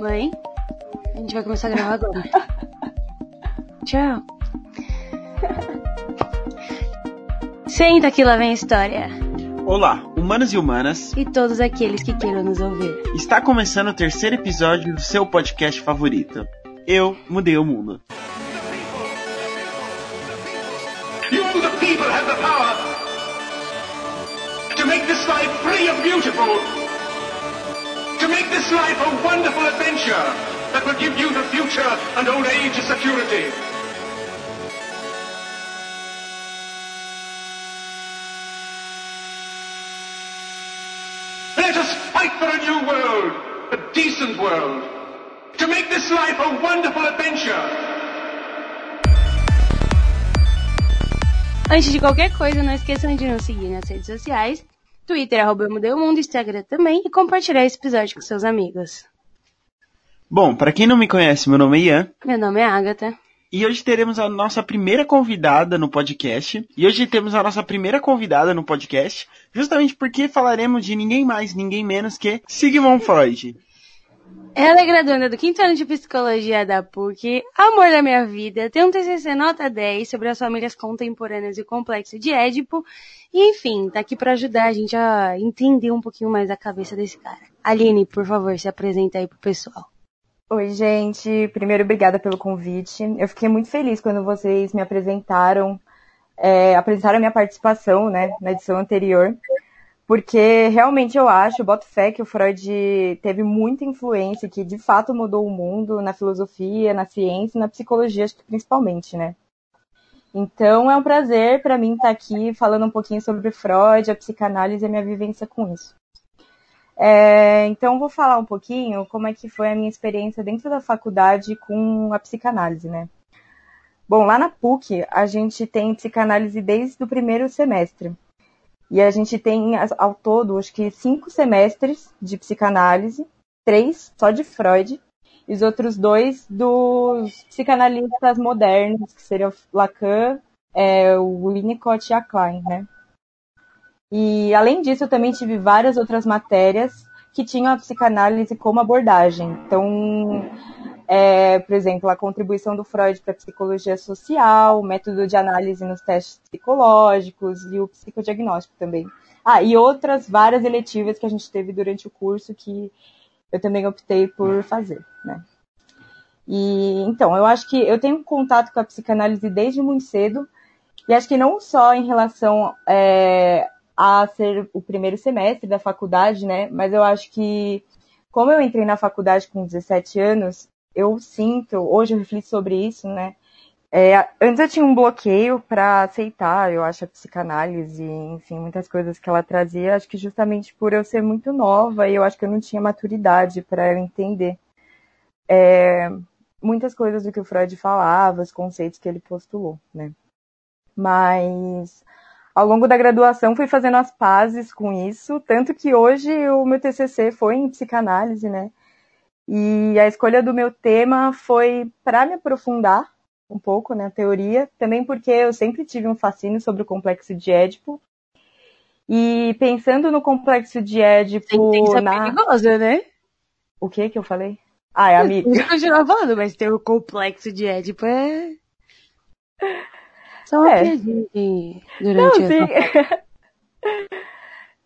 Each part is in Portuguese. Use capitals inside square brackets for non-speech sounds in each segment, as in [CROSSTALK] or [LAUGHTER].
Mãe, a gente vai começar a gravar agora. [LAUGHS] Tchau. Senta que lá vem a história. Olá, humanos e humanas. E todos aqueles que queiram nos ouvir. Está começando o terceiro episódio do seu podcast favorito. Eu mudei o mundo. You, the people, have the power to make this life free and beautiful. Make this life a wonderful adventure that will give you the future and old age security. Let us fight for a new world, a decent world. To make this life a wonderful adventure. Antes de qualquer coisa, não esqueçam de nos seguir nas redes sociais, Twitter, arroba eu mudei o mundo, Instagram também, e compartilhar esse episódio com seus amigos. Bom, para quem não me conhece, meu nome é Ian. Meu nome é Agatha. E hoje teremos a nossa primeira convidada no podcast. E hoje temos a nossa primeira convidada no podcast, justamente porque falaremos de ninguém mais, ninguém menos que Sigmund Freud. Ela é graduanda do quinto ano de psicologia da PUC, amor da minha vida, tem um TCC nota 10 sobre as famílias contemporâneas e o complexo de Édipo, e enfim, tá aqui para ajudar a gente a entender um pouquinho mais a cabeça desse cara. Aline, por favor, se apresenta aí pro pessoal. Oi, gente. Primeiro, obrigada pelo convite. Eu fiquei muito feliz quando vocês me apresentaram, é, apresentaram a minha participação, né, na edição anterior, porque realmente eu acho, boto fé que o Freud teve muita influência, que de fato mudou o mundo na filosofia, na ciência, na psicologia, acho que principalmente, né. Então é um prazer para mim estar aqui falando um pouquinho sobre Freud, a psicanálise e a minha vivência com isso. É, então vou falar um pouquinho como é que foi a minha experiência dentro da faculdade com a psicanálise, né? Bom, lá na PUC a gente tem psicanálise desde o primeiro semestre. E a gente tem ao todo, acho que cinco semestres de psicanálise, três só de Freud, e os outros dois dos psicanalistas modernos, que seriam Lacan, é, o Winnicott e a Klein, né? E além disso, eu também tive várias outras matérias que tinham a psicanálise como abordagem. Então, é, por exemplo, a contribuição do Freud para a psicologia social, o método de análise nos testes psicológicos e o psicodiagnóstico também. Ah, e outras várias eletivas que a gente teve durante o curso que eu também optei por fazer, né? E então, eu acho que eu tenho contato com a psicanálise desde muito cedo, e acho que não só em relação é, a ser o primeiro semestre da faculdade, né? Mas eu acho que, como eu entrei na faculdade com 17 anos, eu sinto, hoje eu reflito sobre isso, né? É, antes eu tinha um bloqueio para aceitar, eu acho, a psicanálise, enfim, muitas coisas que ela trazia, acho que justamente por eu ser muito nova e eu acho que eu não tinha maturidade para entender é, muitas coisas do que o Freud falava, os conceitos que ele postulou, né? Mas ao longo da graduação fui fazendo as pazes com isso, tanto que hoje o meu TCC foi em psicanálise, né? E a escolha do meu tema foi para me aprofundar um pouco na né, teoria, também porque eu sempre tive um fascínio sobre o complexo de Édipo. E pensando no complexo de Édipo Sentença na perigosa, né? O que que eu falei? É amigo. Eu continuar falando, mas ter o complexo de Édipo é... Só uma É. piadinha de- Não, durante sim. [LAUGHS]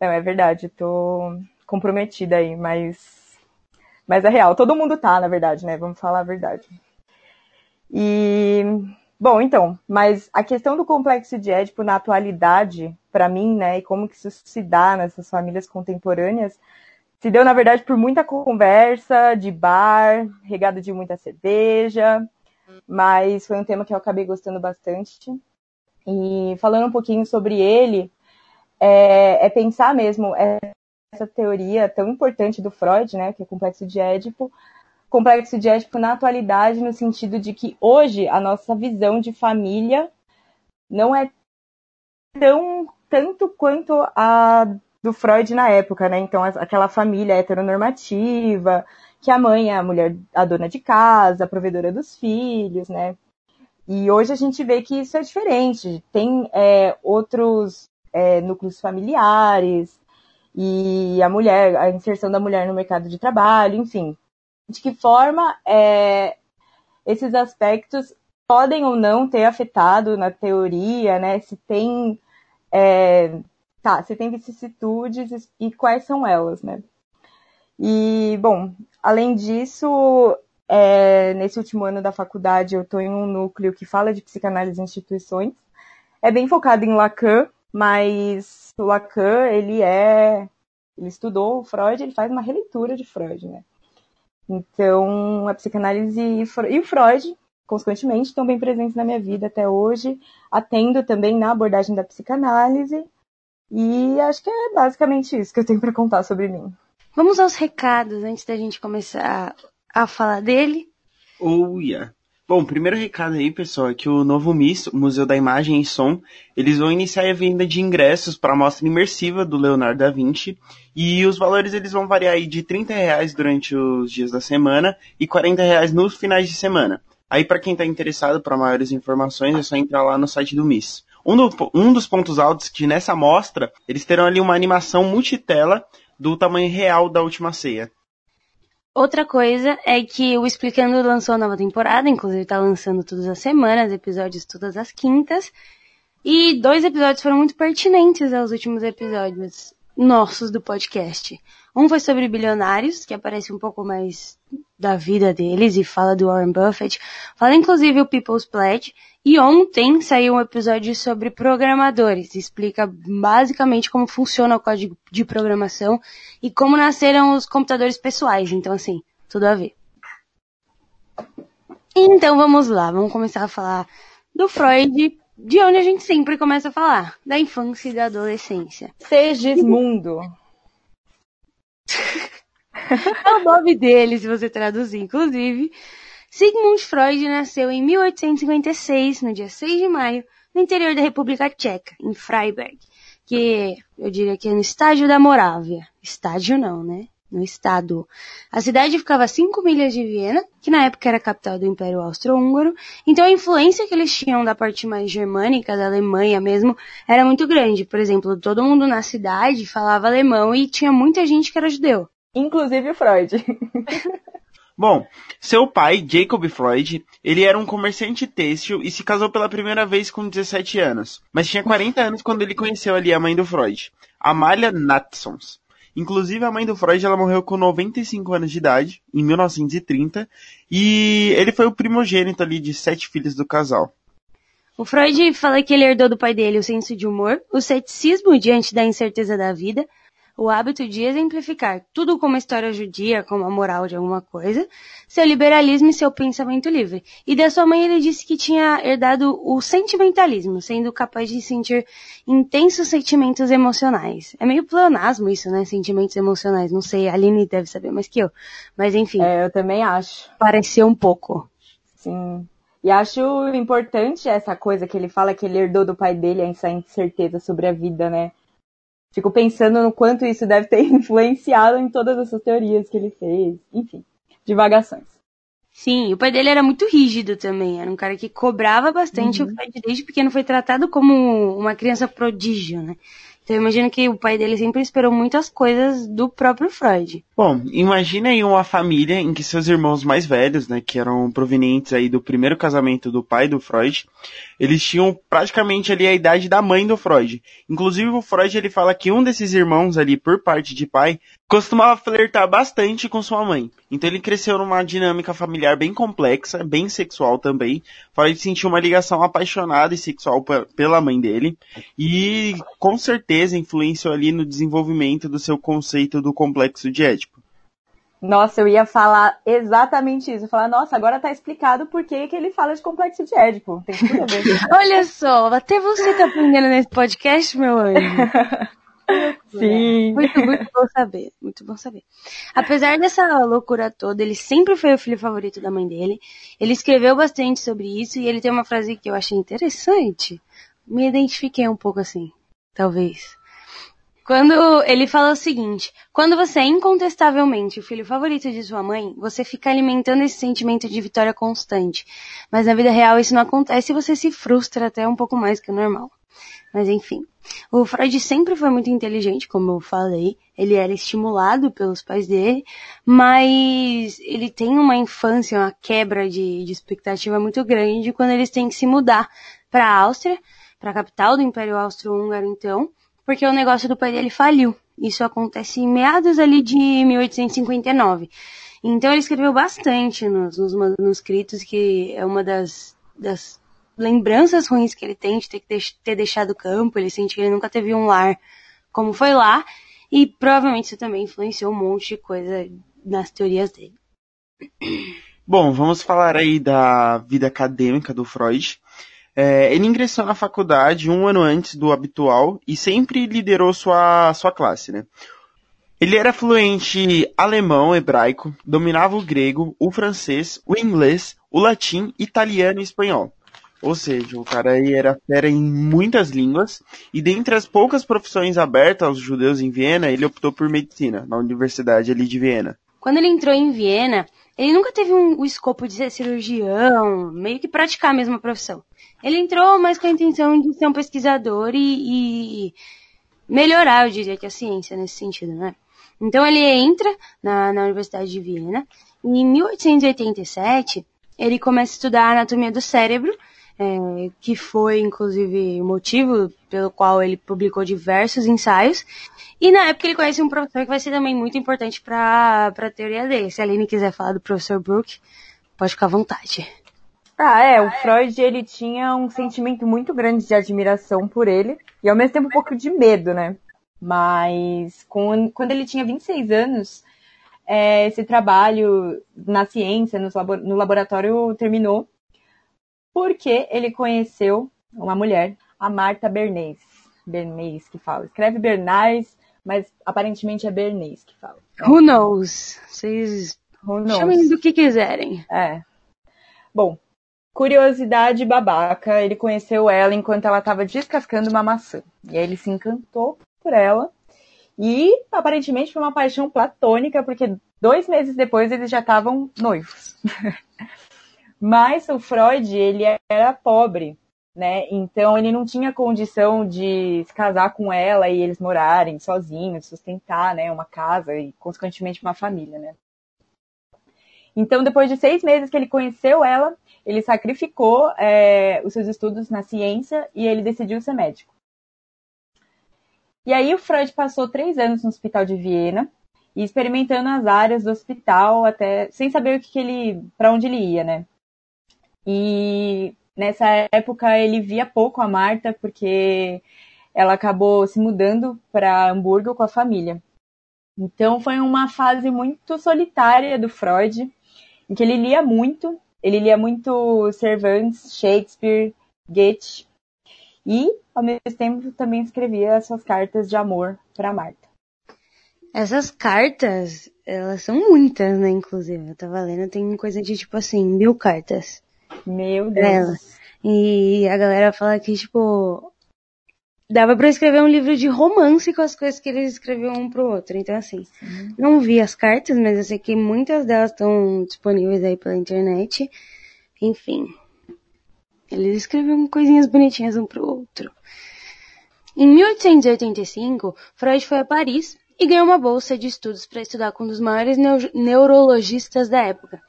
Não, é verdade, tô comprometida aí, mas. Mas é real, todo mundo tá, na verdade, né? Vamos falar a verdade. E. Bom, então, mas a questão do complexo de Édipo na atualidade, pra mim, né, e como que isso se dá nessas famílias contemporâneas, se deu, na verdade, por muita conversa, de bar, regado de muita cerveja, mas foi um tema que eu acabei gostando bastante. E falando um pouquinho sobre ele, é, é pensar mesmo essa teoria tão importante do Freud, né, que é o complexo de Édipo, complexo de Édipo na atualidade, no sentido de que hoje a nossa visão de família não é tão tanto quanto a do Freud na época, né? Então, aquela família heteronormativa, que a mãe é a mulher, a dona de casa, a provedora dos filhos, né? E hoje a gente vê que isso é diferente. Tem é, outros é, núcleos familiares e a mulher, a inserção da mulher no mercado de trabalho, enfim. de que forma é, esses aspectos podem ou não ter afetado na teoria, né? Se tem, é, tá, se tem vicissitudes e quais são elas, né? E, bom, além disso, é, nesse último ano da faculdade eu estou em um núcleo que fala de psicanálise em instituições. É bem focado em Lacan, mas o Lacan, ele é, ele estudou o Freud, ele faz uma releitura de Freud, né? Então, a psicanálise e o Freud, consequentemente, estão bem presentes na minha vida até hoje. Atendo também na abordagem da psicanálise. E acho que é basicamente isso que eu tenho para contar sobre mim. Vamos aos recados antes da gente começar a falar dele. Oh, yeah. Bom, primeiro recado aí, pessoal, é que o novo MIS, o Museu da Imagem e Som, eles vão iniciar a venda de ingressos para a mostra imersiva do Leonardo da Vinci, e os valores eles vão variar aí de 30 reais durante os dias da semana e 40 reais nos finais de semana. Aí, para quem está interessado para maiores informações, é só entrar lá no site do MIS. Um, do, um dos pontos altos que nessa mostra, eles terão ali uma animação multitela do tamanho real da última ceia. Outra coisa é que o Explicando lançou a nova temporada, inclusive tá lançando todas as semanas, episódios todas as quintas. E dois episódios foram muito pertinentes aos últimos episódios nossos do podcast. Um foi sobre bilionários, que aparece um pouco mais da vida deles e fala do Warren Buffett. Fala inclusive o People's Pledge. E ontem saiu um episódio sobre programadores. Explica basicamente como funciona o código de programação e como nasceram os computadores pessoais. Então, assim, tudo a ver. Então vamos lá, vamos começar a falar do Freud, de onde a gente sempre começa a falar, da infância e da adolescência. Segismundo. [LAUGHS] é o nome dele, se você traduzir, inclusive. Sigmund Freud nasceu em 1856, no dia 6 de maio, no interior da República Tcheca, em Freiberg, que eu diria que é no estádio da Morávia. Estádio não, né? No estado. A cidade ficava a 5 milhas de Viena, que na época era a capital do Império Austro-Húngaro, então a influência que eles tinham da parte mais germânica, da Alemanha mesmo, era muito grande. Por exemplo, todo mundo na cidade falava alemão e tinha muita gente que era judeu. Inclusive o Freud. [LAUGHS] Bom, seu pai, Jacob Freud, ele era um comerciante têxtil e se casou pela primeira vez com 17 anos, mas tinha 40 anos quando ele conheceu ali a mãe do Freud, Amália Natsons. Inclusive a mãe do Freud, ela morreu com 95 anos de idade, em 1930, e ele foi o primogênito ali de sete filhos do casal. O Freud fala que ele herdou do pai dele o senso de humor, o ceticismo diante da incerteza da vida, o hábito de exemplificar tudo como história judia, como a moral de alguma coisa, seu liberalismo e seu pensamento livre. E da sua mãe ele disse que tinha herdado o sentimentalismo, sendo capaz de sentir intensos sentimentos emocionais. É meio pleonasmo isso, né? Sentimentos emocionais. Não sei, a Aline deve saber mais que eu. Mas enfim. É, eu também acho. Pareceu um pouco. Sim. E acho importante essa coisa que ele fala que ele herdou do pai dele, essa incerteza sobre a vida, né? Fico pensando no quanto isso deve ter [LAUGHS] influenciado em todas essas teorias que ele fez. Enfim, divagações. Sim, o pai dele era muito rígido também. Era um cara que cobrava bastante. Uhum. O pai desde pequeno foi tratado como uma criança prodígio, né? Então eu imagino que o pai dele sempre esperou muitas coisas do próprio Freud. Bom, imagina aí uma família em que seus irmãos mais velhos, né, que eram provenientes aí do primeiro casamento do pai do Freud, eles tinham praticamente ali a idade da mãe do Freud. Inclusive o Freud ele fala que um desses irmãos ali, por parte de pai, costumava flertar bastante com sua mãe. Então ele cresceu numa dinâmica familiar bem complexa, bem sexual também. Freud sentiu uma ligação apaixonada e sexual pela mãe dele. E com certeza influenciou ali no desenvolvimento do seu conceito do complexo de Édipo. Nossa, eu ia falar exatamente isso. Eu falar, nossa, agora tá explicado por que, que ele fala de complexo de Édipo. Tem tudo a ver. [LAUGHS] Olha só, até você tá aprendendo nesse podcast, meu anjo. [LAUGHS] Sim. Muito, muito bom saber. Muito bom saber. Apesar dessa loucura toda, ele sempre foi o filho favorito da mãe dele. Ele escreveu bastante sobre isso e ele tem uma frase que eu achei interessante. Me identifiquei um pouco assim, talvez. Quando ele fala o seguinte, quando você é incontestavelmente o filho favorito de sua mãe, você fica alimentando esse sentimento de vitória constante. Mas na vida real isso não acontece e você se frustra até um pouco mais que o normal. Mas enfim. O Freud sempre foi muito inteligente, como eu falei. Ele era estimulado pelos pais dele, mas ele tem uma infância, uma quebra de, de expectativa muito grande quando eles têm que se mudar para a Áustria, para a capital do Império Austro-Húngaro, então, porque o negócio do pai dele faliu. Isso acontece em meados ali de 1859. Então ele escreveu bastante nos, nos manuscritos, que é uma das, das lembranças ruins que ele tem de ter, ter deixado o campo. Ele sente que ele nunca teve um lar como foi lá. E provavelmente isso também influenciou um monte de coisa nas teorias dele. Bom, vamos falar aí da vida acadêmica do Freud. É, ele ingressou na faculdade um ano antes do habitual e sempre liderou sua, sua classe, né? Ele era fluente alemão, hebraico, dominava o grego, o francês, o inglês, o latim, italiano e espanhol. Ou seja, o cara aí era fera em muitas línguas, e dentre as poucas profissões abertas aos judeus em Viena, ele optou por medicina, na Universidade ali de Viena. Quando ele entrou em Viena, ele nunca teve um, o escopo de ser cirurgião, meio que praticar a mesma profissão. Ele entrou mais com a intenção de ser um pesquisador e, e melhorar, eu diria que a ciência nesse sentido, né? Então ele entra na, na Universidade de Viena e em 1887 ele começa a estudar a anatomia do cérebro, é, que foi inclusive o motivo pelo qual ele publicou diversos ensaios. E na época ele conhece um professor que vai ser também muito importante para a teoria dele. Se a Aline quiser falar do professor Brook, pode ficar à vontade. Ah, é, o Freud ele tinha um sentimento muito grande de admiração por ele e ao mesmo tempo um pouco de medo, né? Mas com, quando ele tinha 26 anos, é, esse trabalho na ciência, no, no laboratório, terminou porque ele conheceu uma mulher, a Marta Bernays. Bernays que fala. Escreve Bernays, mas aparentemente é Bernays que fala. Who knows? Vocês Who knows? chamem do que quiserem. É. Bom, curiosidade babaca, ele conheceu ela enquanto ela estava descascando uma maçã. E aí ele se encantou por ela. E aparentemente foi uma paixão platônica, porque dois meses depois eles já estavam noivos. [LAUGHS] Mas o Freud, ele era pobre, né? Então ele não tinha condição de se casar com ela e eles morarem sozinhos, sustentar, né, uma casa e consequentemente uma família, né? Então depois de seis meses que ele conheceu ela, ele sacrificou é, os seus estudos na ciência e ele decidiu ser médico. E aí o Freud passou três anos no hospital de Viena e experimentando as áreas do hospital até sem saber o que, que ele, para onde ele ia, né? E nessa época ele via pouco a Marta porque ela acabou se mudando para Hamburgo com a família. Então foi uma fase muito solitária do Freud, em que ele lia muito, ele lia muito Cervantes, Shakespeare, Goethe e ao mesmo tempo também escrevia suas cartas de amor para Marta. Essas cartas, elas são muitas, né, inclusive. Eu tava lendo, tem coisa de tipo assim, mil cartas. Meu Deus. Ela. E a galera fala que, tipo, dava para escrever um livro de romance com as coisas que eles escreviam um pro outro. Então, assim, uhum. não vi as cartas, mas eu sei que muitas delas estão disponíveis aí pela internet. Enfim. Eles escreviam coisinhas bonitinhas um pro outro. Em 1885, Freud foi a Paris e ganhou uma bolsa de estudos para estudar com um dos maiores neurologistas da época,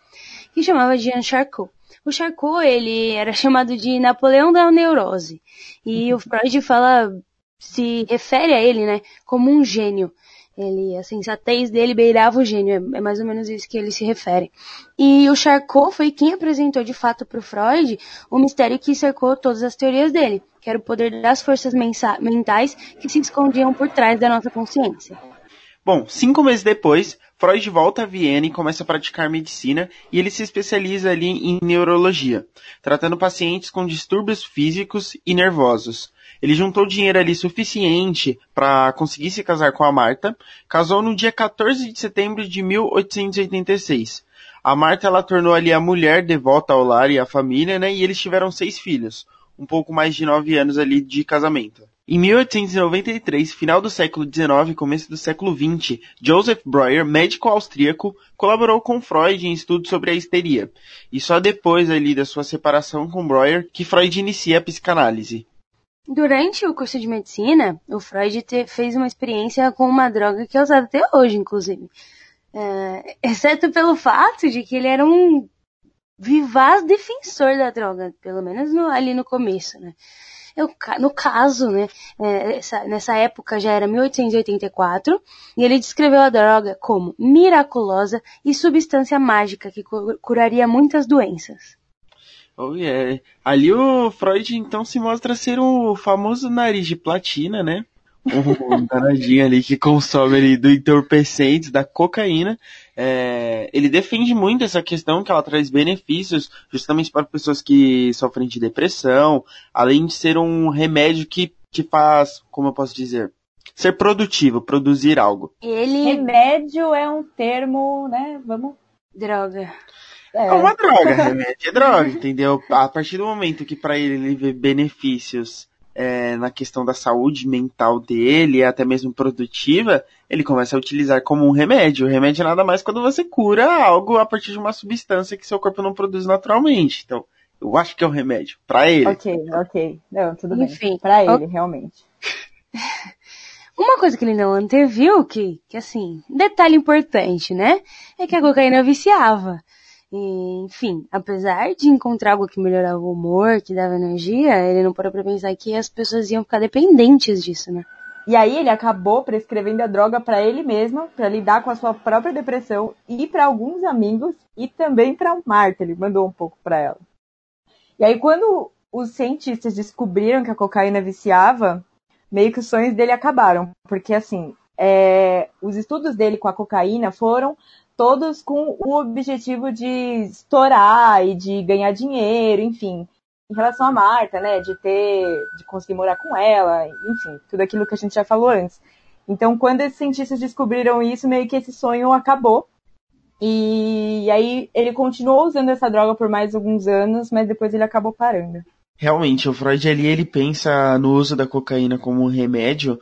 que chamava Jean Charcot. O Charcot, ele era chamado de Napoleão da neurose. E o Freud fala, se refere a ele, né, como um gênio. Ele, a sensatez dele beirava o gênio, é, é mais ou menos isso que ele se refere. E o Charcot foi quem apresentou de fato para o Freud o mistério que cercou todas as teorias dele, que era o poder das forças mentais que se escondiam por trás da nossa consciência. Bom, cinco meses depois, Freud volta a Viena e começa a praticar medicina e ele se especializa ali em neurologia, tratando pacientes com distúrbios físicos e nervosos. Ele juntou dinheiro ali suficiente para conseguir se casar com a Marta. Casou no dia 14 de setembro de 1886. A Marta ela tornou ali a mulher devota ao lar e à família, né? E eles tiveram seis filhos, um pouco mais de nove anos ali de casamento. Em 1893, final do século XIX e começo do século XX, Joseph Breuer, médico austríaco, colaborou com Freud em estudos sobre a histeria. E só depois ali da sua separação com Breuer que Freud inicia a psicanálise. Durante o curso de medicina, o Freud te, fez uma experiência com uma droga que é usada até hoje, inclusive. É, exceto pelo fato de que ele era um vivaz defensor da droga, pelo menos no, ali no começo, né? Eu, no caso, né, é, essa, nessa época já era 1884, e ele descreveu a droga como miraculosa e substância mágica que curaria muitas doenças. Oh, yeah. Ali o Freud então se mostra ser o famoso nariz de platina, né? Um danadinho ali que consome ali do entorpecentes, da cocaína. É, ele defende muito essa questão que ela traz benefícios justamente para pessoas que sofrem de depressão, além de ser um remédio que, que faz, como eu posso dizer, ser produtivo, produzir algo. Ele... Remédio é um termo, né? Vamos. Droga. É, é uma droga, remédio é droga, entendeu? A partir do momento que para ele ele vê benefícios é, na questão da saúde mental dele, até mesmo produtiva, ele começa a utilizar como um remédio. O remédio é nada mais quando você cura algo a partir de uma substância que seu corpo não produz naturalmente. Então, eu acho que é um remédio. para ele. Ok, ok. Não, tudo Enfim, bem. Pra ele, realmente. [LAUGHS] Uma coisa que ele não anteviu, que, que assim, detalhe importante, né? É que a cocaína viciava. Enfim, apesar de encontrar algo que melhorava o humor, que dava energia, ele não parou pra pensar que as pessoas iam ficar dependentes disso, né? E aí ele acabou prescrevendo a droga para ele mesmo, para lidar com a sua própria depressão e para alguns amigos e também para Marta, ele mandou um pouco para ela. E aí quando os cientistas descobriram que a cocaína viciava, meio que os sonhos dele acabaram, porque assim, é, os estudos dele com a cocaína foram todos com o objetivo de estourar e de ganhar dinheiro, enfim. Em relação a Marta, né, de ter, de conseguir morar com ela, enfim, tudo aquilo que a gente já falou antes. Então, quando esses cientistas descobriram isso, meio que esse sonho acabou. E aí ele continuou usando essa droga por mais alguns anos, mas depois ele acabou parando. Realmente, o Freud ali ele pensa no uso da cocaína como um remédio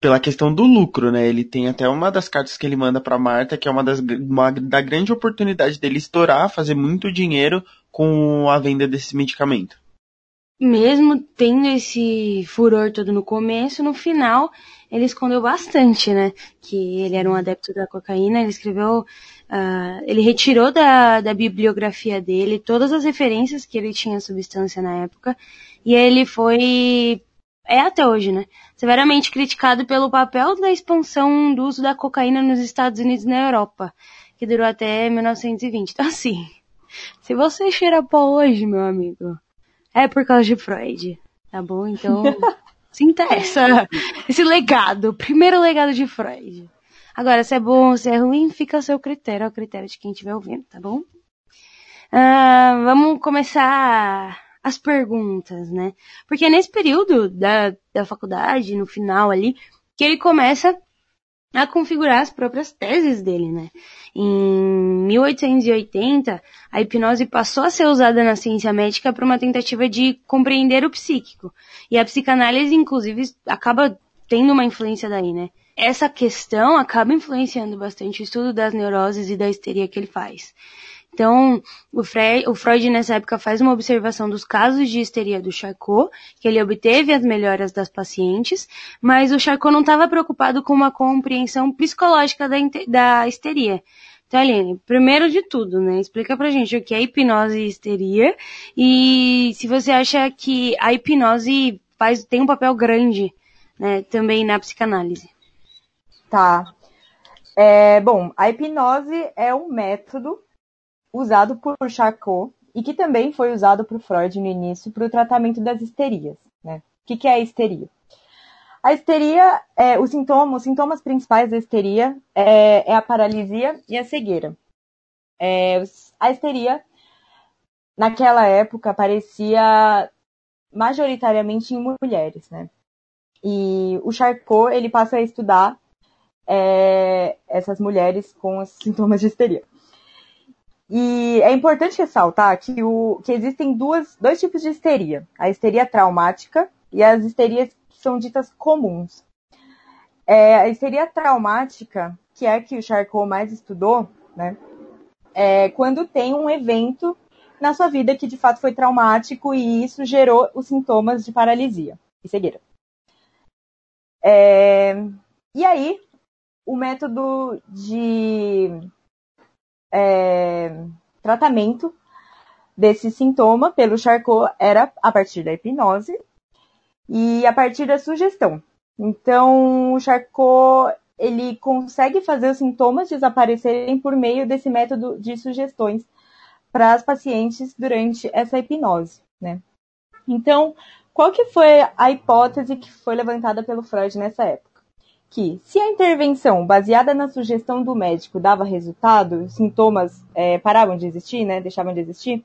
pela questão do lucro, né? Ele tem até uma das cartas que ele manda para Marta, que é uma das uma, da grande oportunidade dele estourar, fazer muito dinheiro com a venda desse medicamento. Mesmo tendo esse furor todo no começo, no final ele escondeu bastante, né? Que ele era um adepto da cocaína, ele escreveu, uh, ele retirou da, da bibliografia dele todas as referências que ele tinha à substância na época, e ele foi é até hoje, né? Severamente criticado pelo papel da expansão do uso da cocaína nos Estados Unidos e na Europa, que durou até 1920. Então, assim, [LAUGHS] se você cheira pó hoje, meu amigo, é por causa de Freud, tá bom? Então, [LAUGHS] sinta essa, esse legado, o primeiro legado de Freud. Agora, se é bom ou se é ruim, fica a seu critério, ao critério de quem estiver ouvindo, tá bom? Uh, vamos começar as perguntas, né? Porque é nesse período da, da faculdade, no final ali, que ele começa a configurar as próprias teses dele, né? Em 1880, a hipnose passou a ser usada na ciência médica para uma tentativa de compreender o psíquico. E a psicanálise, inclusive, acaba tendo uma influência daí, né? Essa questão acaba influenciando bastante o estudo das neuroses e da histeria que ele faz. Então, o, Fre o Freud nessa época faz uma observação dos casos de histeria do Charcot, que ele obteve as melhoras das pacientes, mas o Charcot não estava preocupado com uma compreensão psicológica da, da histeria. Então, Aline, primeiro de tudo, né, explica pra gente o que é hipnose e histeria e se você acha que a hipnose faz, tem um papel grande, né, também na psicanálise. Tá. É, bom, a hipnose é um método usado por Charcot e que também foi usado por Freud no início para o tratamento das histerias. Né? O que, que é a histeria? A histeria, é, os, sintomas, os sintomas principais da histeria é, é a paralisia e a cegueira. É, a histeria, naquela época, aparecia majoritariamente em mulheres, né? E o Charcot, ele passa a estudar é, essas mulheres com os sintomas de histeria. E é importante ressaltar que, o, que existem duas, dois tipos de histeria: a histeria traumática e as histerias que são ditas comuns. É, a histeria traumática, que é a que o Charcot mais estudou, né, é quando tem um evento na sua vida que de fato foi traumático e isso gerou os sintomas de paralisia. e cegueira. É, e aí, o método de é, tratamento desse sintoma pelo Charcot era a partir da hipnose e a partir da sugestão. Então, o Charcot ele consegue fazer os sintomas desaparecerem por meio desse método de sugestões para as pacientes durante essa hipnose, né? Então, qual que foi a hipótese que foi levantada pelo Freud nessa época? Que se a intervenção baseada na sugestão do médico dava resultado, os sintomas é, paravam de existir, né, deixavam de existir,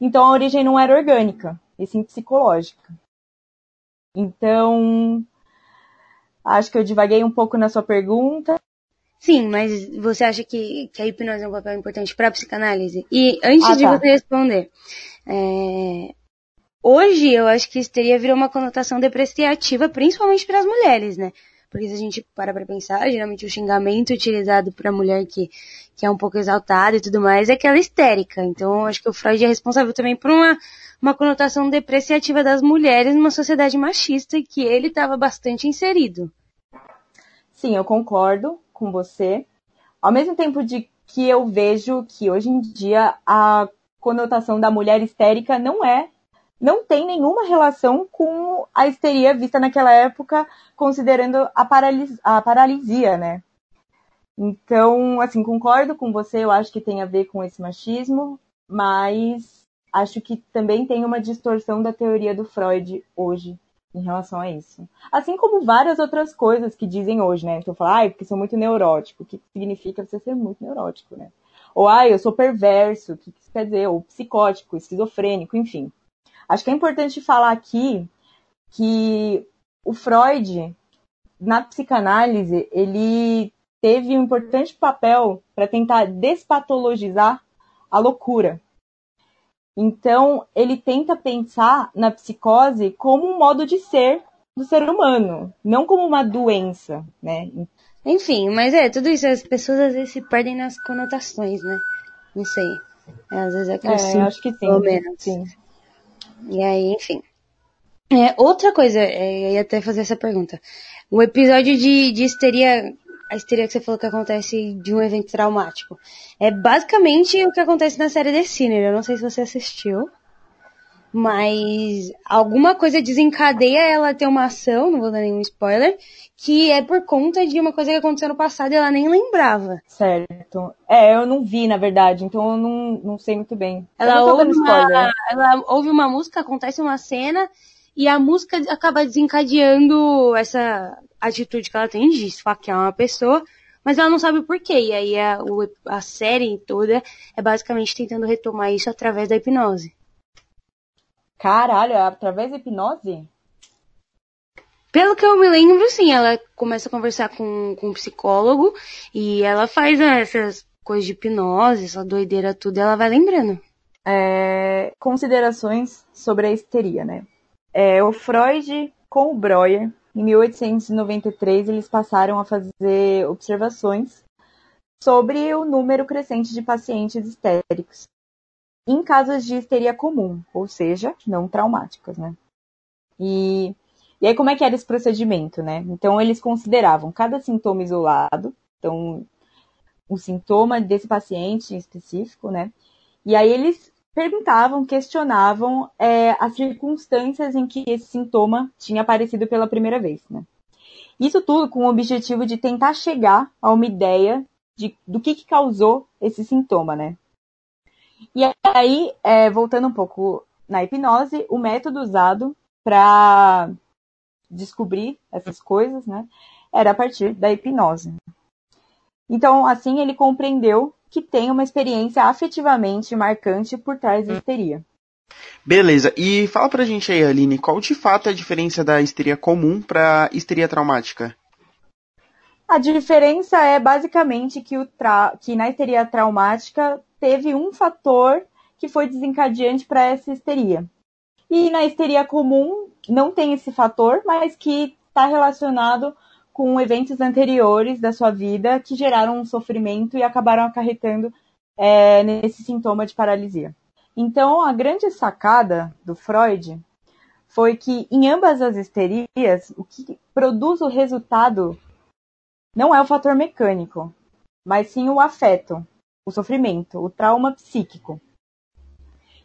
então a origem não era orgânica, e sim psicológica. Então, acho que eu divaguei um pouco na sua pergunta. Sim, mas você acha que, que a hipnose é um papel importante para a psicanálise? E antes Ah, de tá. você responder, é, hoje eu acho que histeria virou uma conotação depreciativa, principalmente para as mulheres, né? Porque se a gente para pra pensar, geralmente o xingamento utilizado para mulher que, que é um pouco exaltada e tudo mais é aquela histérica. Então acho que o Freud é responsável também por uma, uma conotação depreciativa das mulheres numa sociedade machista que ele estava bastante inserido. Sim, eu concordo com você. Ao mesmo tempo de que eu vejo que hoje em dia a conotação da mulher histérica não é, não tem nenhuma relação com a histeria vista naquela época, considerando a, paralis a paralisia, né? Então, assim, concordo com você, eu acho que tem a ver com esse machismo, mas acho que também tem uma distorção da teoria do Freud hoje em relação a isso. Assim como várias outras coisas que dizem hoje, né? Então falar, ai, porque sou muito neurótico. O que significa você ser muito neurótico, né? Ou, ai, eu sou perverso. O que isso quer dizer? Ou psicótico, esquizofrênico, enfim. Acho que é importante falar aqui que o Freud, na psicanálise, ele teve um importante papel para tentar despatologizar a loucura. Então, ele tenta pensar na psicose como um modo de ser do ser humano, não como uma doença, né? Enfim, mas é, tudo isso, as pessoas às vezes se perdem nas conotações, né? Não sei. Às vezes é que É, sinto, acho que sim. pelo menos. sim. E aí, enfim. É, outra coisa, é, eu ia até fazer essa pergunta. O episódio de, de histeria, a histeria que você falou que acontece de um evento traumático, é basicamente o que acontece na série The Sinner. Eu não sei se você assistiu, mas alguma coisa desencadeia ela ter uma ação, não vou dar nenhum spoiler, que é por conta de uma coisa que aconteceu no passado e ela nem lembrava. Certo. É, eu não vi, na verdade, então eu não, não sei muito bem. Ela ouve, uma, ela ouve uma música, acontece uma cena e a música acaba desencadeando essa atitude que ela tem de esfaquear uma pessoa, mas ela não sabe o porquê. E aí a, a série toda é basicamente tentando retomar isso através da hipnose. Caralho, é através da hipnose? Pelo que eu me lembro, sim, ela começa a conversar com, com um psicólogo e ela faz né, essas coisas de hipnose, essa doideira tudo, e ela vai lembrando. É, considerações sobre a histeria, né? É, o Freud com o Breuer, em 1893, eles passaram a fazer observações sobre o número crescente de pacientes histéricos em casos de histeria comum, ou seja, não traumáticas, né? E, e aí como é que era esse procedimento, né? Então eles consideravam cada sintoma isolado, então o sintoma desse paciente específico, né? E aí eles perguntavam, questionavam é, as circunstâncias em que esse sintoma tinha aparecido pela primeira vez, né? Isso tudo com o objetivo de tentar chegar a uma ideia de, do que, que causou esse sintoma, né? E aí, é, voltando um pouco na hipnose, o método usado para descobrir essas coisas, né, era a partir da hipnose. Então, assim, ele compreendeu que tem uma experiência afetivamente marcante por trás da histeria. Beleza, e fala pra gente aí, Aline, qual de fato é a diferença da histeria comum pra histeria traumática? A diferença é basicamente que, o tra... que na histeria traumática teve um fator que foi desencadeante para essa histeria. E na histeria comum não tem esse fator, mas que está relacionado com eventos anteriores da sua vida que geraram um sofrimento e acabaram acarretando é, nesse sintoma de paralisia. Então, a grande sacada do Freud foi que em ambas as histerias, o que produz o resultado não é o fator mecânico, mas sim o afeto, o sofrimento, o trauma psíquico.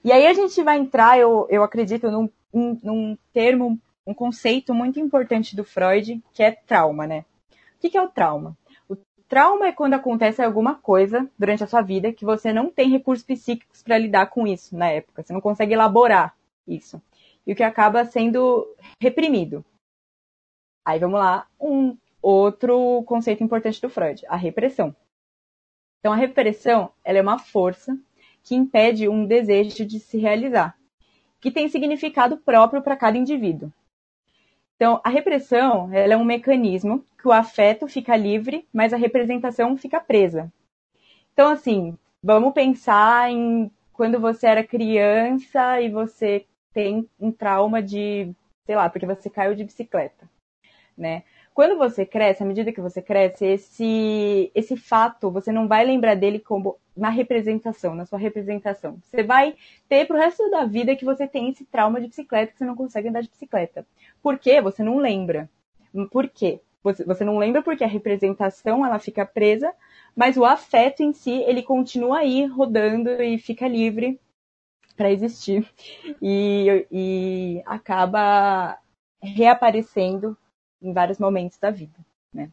E aí a gente vai entrar, eu, eu acredito, num, num termo, um conceito muito importante do Freud, que é trauma, né? O que é o trauma? O trauma é quando acontece alguma coisa durante a sua vida que você não tem recursos psíquicos para lidar com isso na época. Você não consegue elaborar isso. E o que acaba sendo reprimido. Aí vamos lá, um outro conceito importante do Freud, a repressão. Então a repressão, ela é uma força que impede um desejo de se realizar, que tem significado próprio para cada indivíduo. Então, a repressão é um mecanismo que o afeto fica livre, mas a representação fica presa. Então, assim, vamos pensar em quando você era criança e você tem um trauma de, sei lá, porque você caiu de bicicleta, né? Quando você cresce, à medida que você cresce, esse, esse fato, você não vai lembrar dele como na representação, na sua representação. Você vai ter pro resto da vida que você tem esse trauma de bicicleta, que você não consegue andar de bicicleta. Por quê? Você não lembra. Por quê? Você, você não lembra porque a representação, ela fica presa, mas o afeto em si, ele continua aí rodando e fica livre para existir. E, e acaba reaparecendo em vários momentos da vida, né?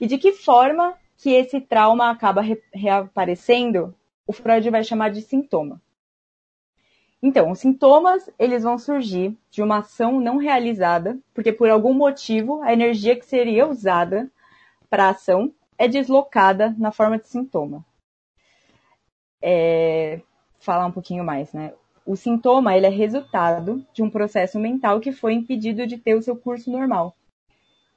E de que forma que esse trauma acaba re reaparecendo, o Freud vai chamar de sintoma. Então, os sintomas, eles vão surgir de uma ação não realizada, porque por algum motivo a energia que seria usada para a ação é deslocada na forma de sintoma. É, falar um pouquinho mais, né? O sintoma, ele é resultado de um processo mental que foi impedido de ter o seu curso normal.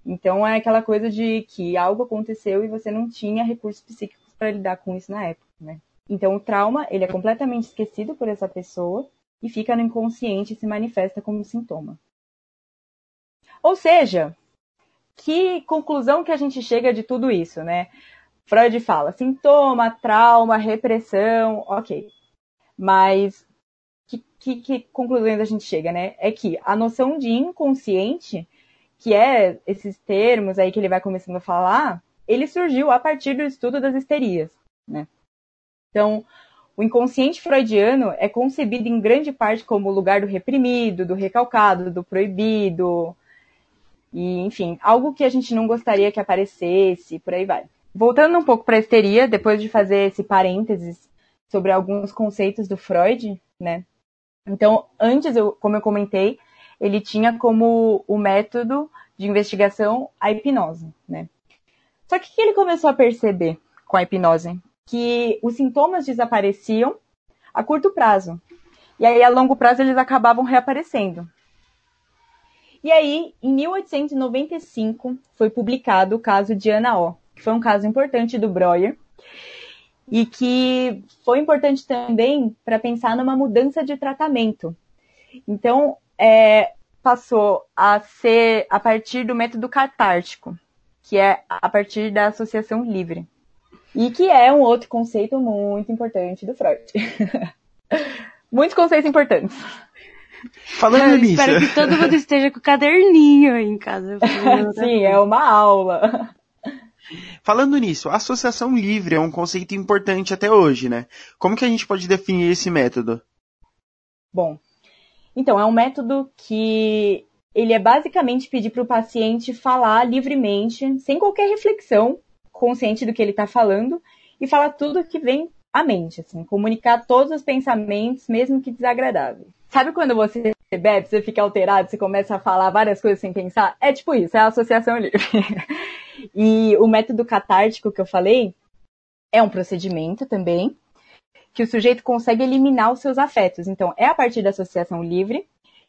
Então é aquela coisa de que algo aconteceu e você não tinha recursos psíquicos para lidar com isso na época, né? Então o trauma, ele é completamente esquecido por essa pessoa e fica no inconsciente e se manifesta como sintoma. Ou seja, que conclusão que a gente chega de tudo isso, né? Freud fala sintoma, trauma, repressão, ok. Mas que, que, que conclusões a gente chega, né? É que a noção de inconsciente que é esses termos aí que ele vai começando a falar, ele surgiu a partir do estudo das histerias, né? Então, o inconsciente freudiano é concebido em grande parte como o lugar do reprimido, do recalcado, do proibido, e enfim, algo que a gente não gostaria que aparecesse, por aí vai. Voltando um pouco para a histeria, depois de fazer esse parênteses sobre alguns conceitos do Freud, né? Então, antes, eu, como eu comentei, ele tinha como o método de investigação a hipnose, né? Só que o que ele começou a perceber com a hipnose? Que os sintomas desapareciam a curto prazo. E aí, a longo prazo, eles acabavam reaparecendo. E aí, em 1895, foi publicado o caso de Ana O, que foi um caso importante do Breuer, e que foi importante também para pensar numa mudança de tratamento. Então, é, passou a ser a partir do método catártico, que é a partir da associação livre. E que é um outro conceito muito importante do Freud. [LAUGHS] Muitos conceitos importantes. Falando Eu nisso. espero que todo mundo esteja com o caderninho aí em casa. [LAUGHS] Sim, é uma aula. Falando nisso, a associação livre é um conceito importante até hoje, né? Como que a gente pode definir esse método? Bom, então, é um método que ele é basicamente pedir para o paciente falar livremente, sem qualquer reflexão, consciente do que ele está falando, e falar tudo que vem à mente, assim, comunicar todos os pensamentos, mesmo que desagradáveis. Sabe quando você bebe, você fica alterado, você começa a falar várias coisas sem pensar? É tipo isso, é a associação livre. [LAUGHS] e o método catártico que eu falei é um procedimento também, que o sujeito consegue eliminar os seus afetos. Então, é a partir da associação livre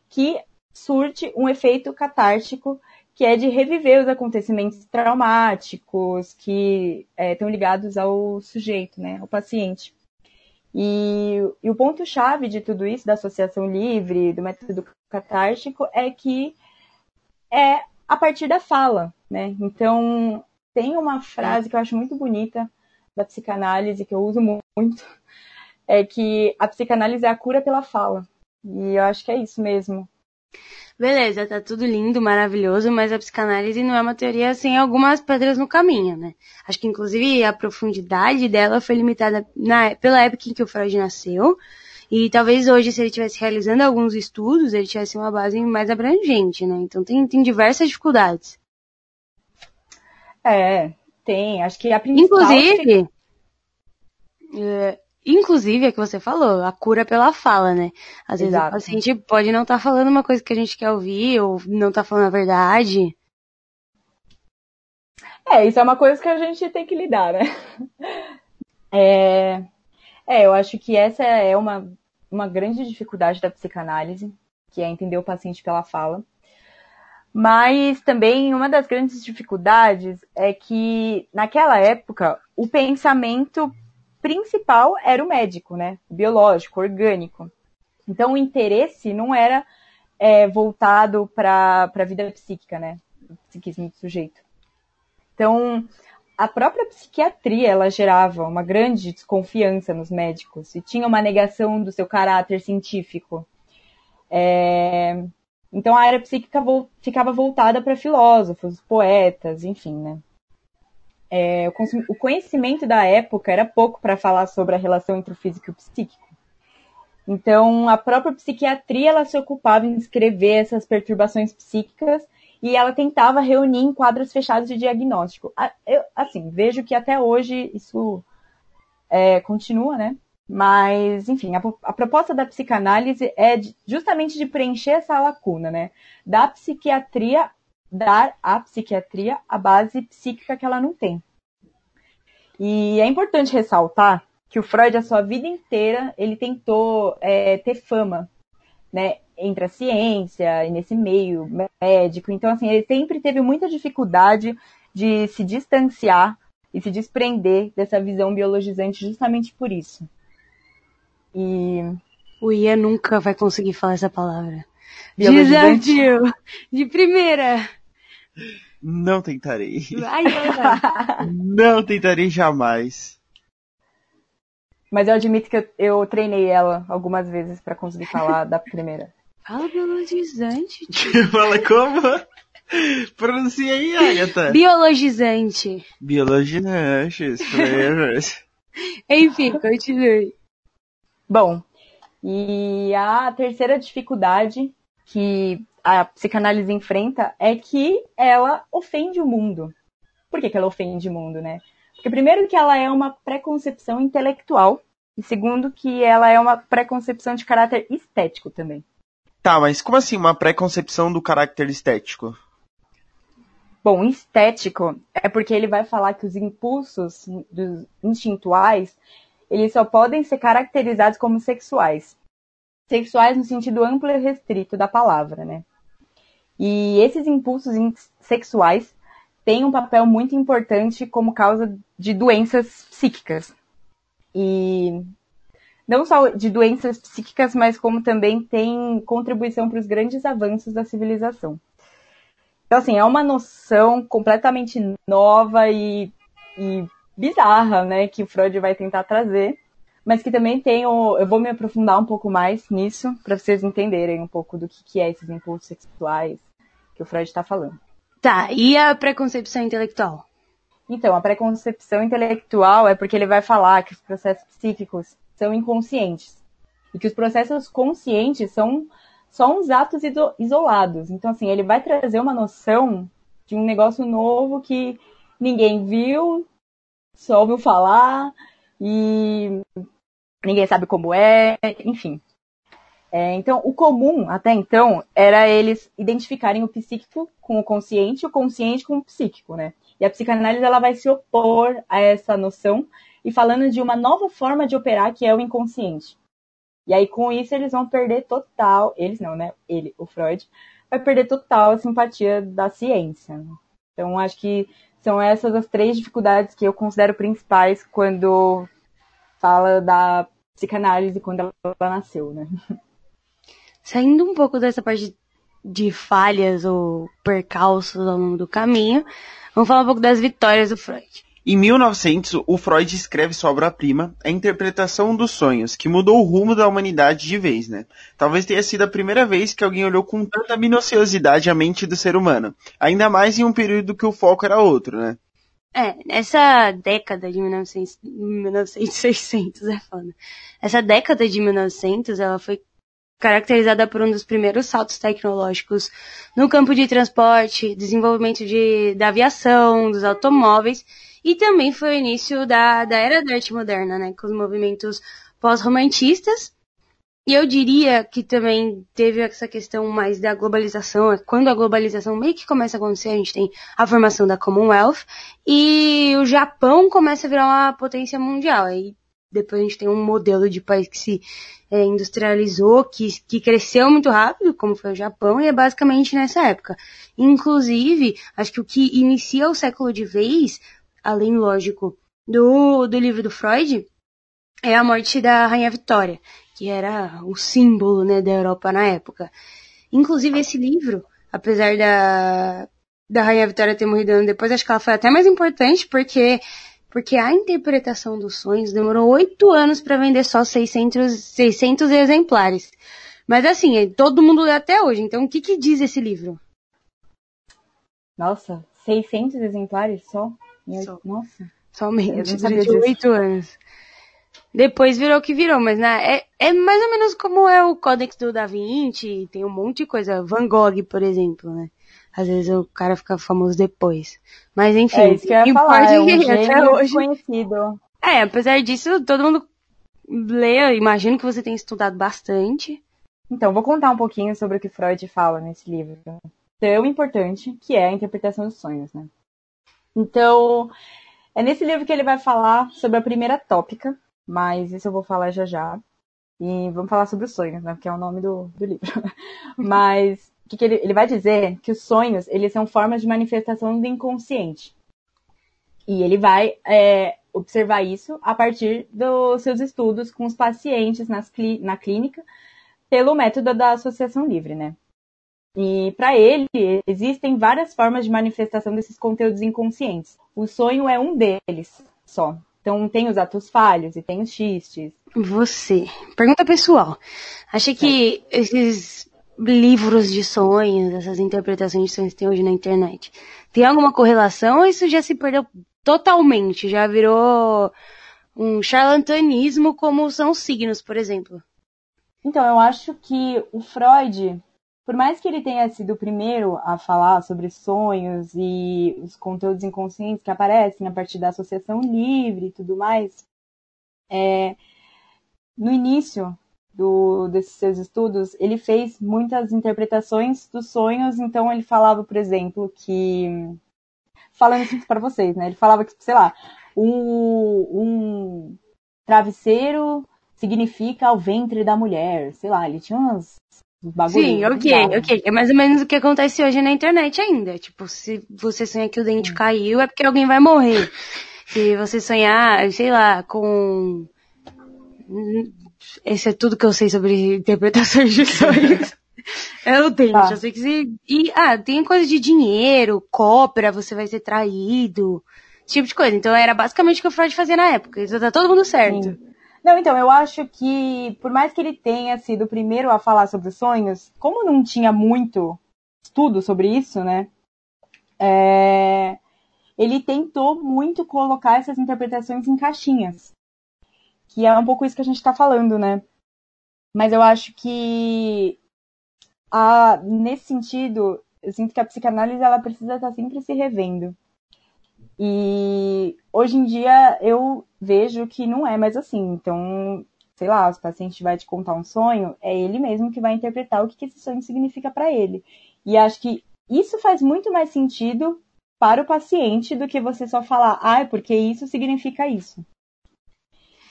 que surte um efeito catártico, que é de reviver os acontecimentos traumáticos que é, estão ligados ao sujeito, né, ao paciente. E, e o ponto-chave de tudo isso, da associação livre, do método catártico, é que é a partir da fala, né? Então, tem uma frase que eu acho muito bonita da psicanálise, que eu uso muito, é que a psicanálise é a cura pela fala. E eu acho que é isso mesmo. beleza, tá tudo lindo, maravilhoso, mas a psicanálise não é uma teoria sem algumas pedras no caminho, né? Acho que inclusive a profundidade dela foi limitada na, pela época em que o Freud nasceu, e talvez hoje, se ele estivesse realizando alguns estudos, ele tivesse uma base mais abrangente, né? Então tem, tem diversas dificuldades. É, tem. Acho que a principal... Inclusive, é, inclusive, é que você falou, a cura pela fala, né? Às vezes Exato. o paciente pode não estar tá falando uma coisa que a gente quer ouvir, ou não tá falando a verdade. É, isso é uma coisa que a gente tem que lidar, né? [LAUGHS] É, é eu acho que essa é uma, uma grande dificuldade da psicanálise, que é entender o paciente pela fala. Mas também uma das grandes dificuldades é que naquela época o pensamento principal era o médico, né? Biológico, orgânico. Então o interesse não era é, voltado para a vida psíquica, né? O psiquismo do sujeito. Então a própria psiquiatria ela gerava uma grande desconfiança nos médicos e tinha uma negação do seu caráter científico. É... Então a área psíquica ficava voltada para filósofos, poetas, enfim, né? É, o conhecimento da época era pouco para falar sobre a relação entre o físico e o psíquico. Então a própria psiquiatria ela se ocupava em descrever essas perturbações psíquicas e ela tentava reunir em quadros fechados de diagnóstico. Eu, assim, vejo que até hoje isso é, continua, né? Mas, enfim, a, a, proposta da psicanálise é de, justamente de preencher essa lacuna, né? Da psiquiatria, dar à psiquiatria a base psíquica que ela não tem. E é importante ressaltar que o Freud, a sua vida inteira, ele tentou é, ter fama, né? entre a ciência e nesse meio médico. Então, assim, ele sempre teve muita dificuldade de se distanciar e se desprender dessa visão biologizante justamente por isso. E o Ian nunca vai conseguir falar essa palavra. Desafio! De primeira! Não tentarei. Vai, vai, [LAUGHS] vai. Não tentarei jamais. Mas eu admito que eu, eu treinei ela algumas vezes para conseguir falar da primeira. [LAUGHS] Fala biologizante. [LAUGHS] Fala como? Pronuncia aí, Agatha. Biologizante. Biologizante. Enfim, continue. Bom, e a terceira dificuldade que a psicanálise enfrenta é que ela ofende o mundo. Por que, que ela ofende o mundo, né? Porque primeiro que ela é uma preconcepção intelectual e segundo que ela é uma preconcepção de caráter estético também. Tá, mas como assim uma preconcepção do caráter estético? Bom, estético é porque ele vai falar que os impulsos instintuais, eles só podem ser caracterizados como sexuais. Sexuais no sentido amplo e restrito da palavra, né? E esses impulsos sexuais têm um papel muito importante como causa de doenças psíquicas. E não só de doenças psíquicas, mas como também tem contribuição para os grandes avanços da civilização. Então, assim, é uma noção completamente nova e, e bizarra, né, que Freud vai tentar trazer, mas que também tem o, eu vou me aprofundar um pouco mais nisso, para vocês entenderem um pouco do que, que é esses impulsos sexuais que o Freud está falando. Tá, e a preconcepção intelectual? Então, a preconcepção intelectual é porque ele vai falar que os processos psíquicos são inconscientes. E que os processos conscientes são só uns atos isolados. Então, assim, ele vai trazer uma noção de um negócio novo que ninguém viu, só ouviu falar e ninguém sabe como é, enfim. É, então, o comum até então era eles identificarem o psíquico com o consciente, o consciente com o psíquico, né? E a psicanálise ela vai se opor a essa noção e falando de uma nova forma de operar que é o inconsciente. E aí com isso eles vão perder total, eles não, né? Ele, o Freud, vai perder total a simpatia da ciência. Então acho que são essas as três dificuldades que eu considero principais quando fala da psicanálise quando ela nasceu, né? [LAUGHS] Saindo um pouco dessa parte de falhas ou percalços ao longo do caminho, vamos falar um pouco das vitórias do Freud. Em 1900, o Freud escreve sua obra-prima, A Interpretação dos Sonhos, que mudou o rumo da humanidade de vez, né? Talvez tenha sido a primeira vez que alguém olhou com tanta minuciosidade a mente do ser humano, ainda mais em um período que o foco era outro, né? É, essa década de 1900, 1900 é foda. Essa década de 1900, ela foi caracterizada por um dos primeiros saltos tecnológicos no campo de transporte, desenvolvimento de, da aviação, dos automóveis, e também foi o início da, da era da arte moderna, né, com os movimentos pós-romantistas. E eu diria que também teve essa questão mais da globalização. Quando a globalização meio que começa a acontecer, a gente tem a formação da Commonwealth e o Japão começa a virar uma potência mundial. Depois a gente tem um modelo de país que se é, industrializou, que, que cresceu muito rápido, como foi o Japão, e é basicamente nessa época. Inclusive, acho que o que inicia o século de vez além, lógico, do, do livro do Freud, é a morte da Rainha Vitória, que era o símbolo né, da Europa na época. Inclusive, esse livro, apesar da, da Rainha Vitória ter morrido depois, acho que ela foi até mais importante, porque porque a interpretação dos sonhos demorou oito anos para vender só 600, 600 exemplares. Mas assim, todo mundo lê até hoje. Então, o que, que diz esse livro? Nossa, 600 exemplares só? Só. Nossa. Somente, durante oito anos. Depois virou o que virou, mas né, é, é mais ou menos como é o Códex do Da Vinci, tem um monte de coisa. Van Gogh, por exemplo, né? Às vezes o cara fica famoso depois. Mas enfim, é isso que eu ia falar, é [LAUGHS] um até hoje. Conhecido. É, apesar disso, todo mundo lê, imagino que você tenha estudado bastante. Então, vou contar um pouquinho sobre o que Freud fala nesse livro. Tão importante, que é a interpretação dos sonhos, né? Então, é nesse livro que ele vai falar sobre a primeira tópica, mas isso eu vou falar já já. E vamos falar sobre os sonhos, né? Porque é o nome do, do livro. [LAUGHS] mas que, que ele, ele vai dizer? Que os sonhos, eles são formas de manifestação do inconsciente. E ele vai é, observar isso a partir dos seus estudos com os pacientes nas, na clínica pelo método da associação livre, né? E para ele, existem várias formas de manifestação desses conteúdos inconscientes. O sonho é um deles só. Então tem os atos falhos e tem os xistes. Você. Pergunta pessoal. Acha que esses livros de sonhos, essas interpretações de sonhos que tem hoje na internet, tem alguma correlação ou isso já se perdeu totalmente? Já virou um charlatanismo como são os signos, por exemplo? Então, eu acho que o Freud, por mais que ele tenha sido o primeiro a falar sobre sonhos e os conteúdos inconscientes que aparecem a partir da associação livre e tudo mais, é, no início do, desses seus estudos, ele fez muitas interpretações dos sonhos, então ele falava, por exemplo, que. Falando isso para vocês, né? Ele falava que, sei lá, um, um travesseiro significa o ventre da mulher. Sei lá, ele tinha umas Bagulho Sim, ok, ok. É mais ou menos o que acontece hoje na internet ainda. Tipo, se você sonha que o dente caiu, é porque alguém vai morrer. Se você sonhar, sei lá, com. Esse é tudo que eu sei sobre interpretações de sonhos. É o dente. Tá. Eu sei que se. E, ah, tem coisa de dinheiro, cópera, você vai ser traído. Tipo de coisa. Então era basicamente o que o Freud fazia na época. Então tá todo mundo certo. Sim. Não, então, eu acho que, por mais que ele tenha sido o primeiro a falar sobre os sonhos, como não tinha muito estudo sobre isso, né? É, ele tentou muito colocar essas interpretações em caixinhas. Que é um pouco isso que a gente está falando, né? Mas eu acho que, a, nesse sentido, eu sinto que a psicanálise ela precisa estar tá sempre se revendo. E hoje em dia eu vejo que não é mais assim. Então, sei lá, o paciente vai te contar um sonho, é ele mesmo que vai interpretar o que, esse sonho significa para ele. E acho que isso faz muito mais sentido para o paciente do que você só falar, ah, é porque isso significa isso.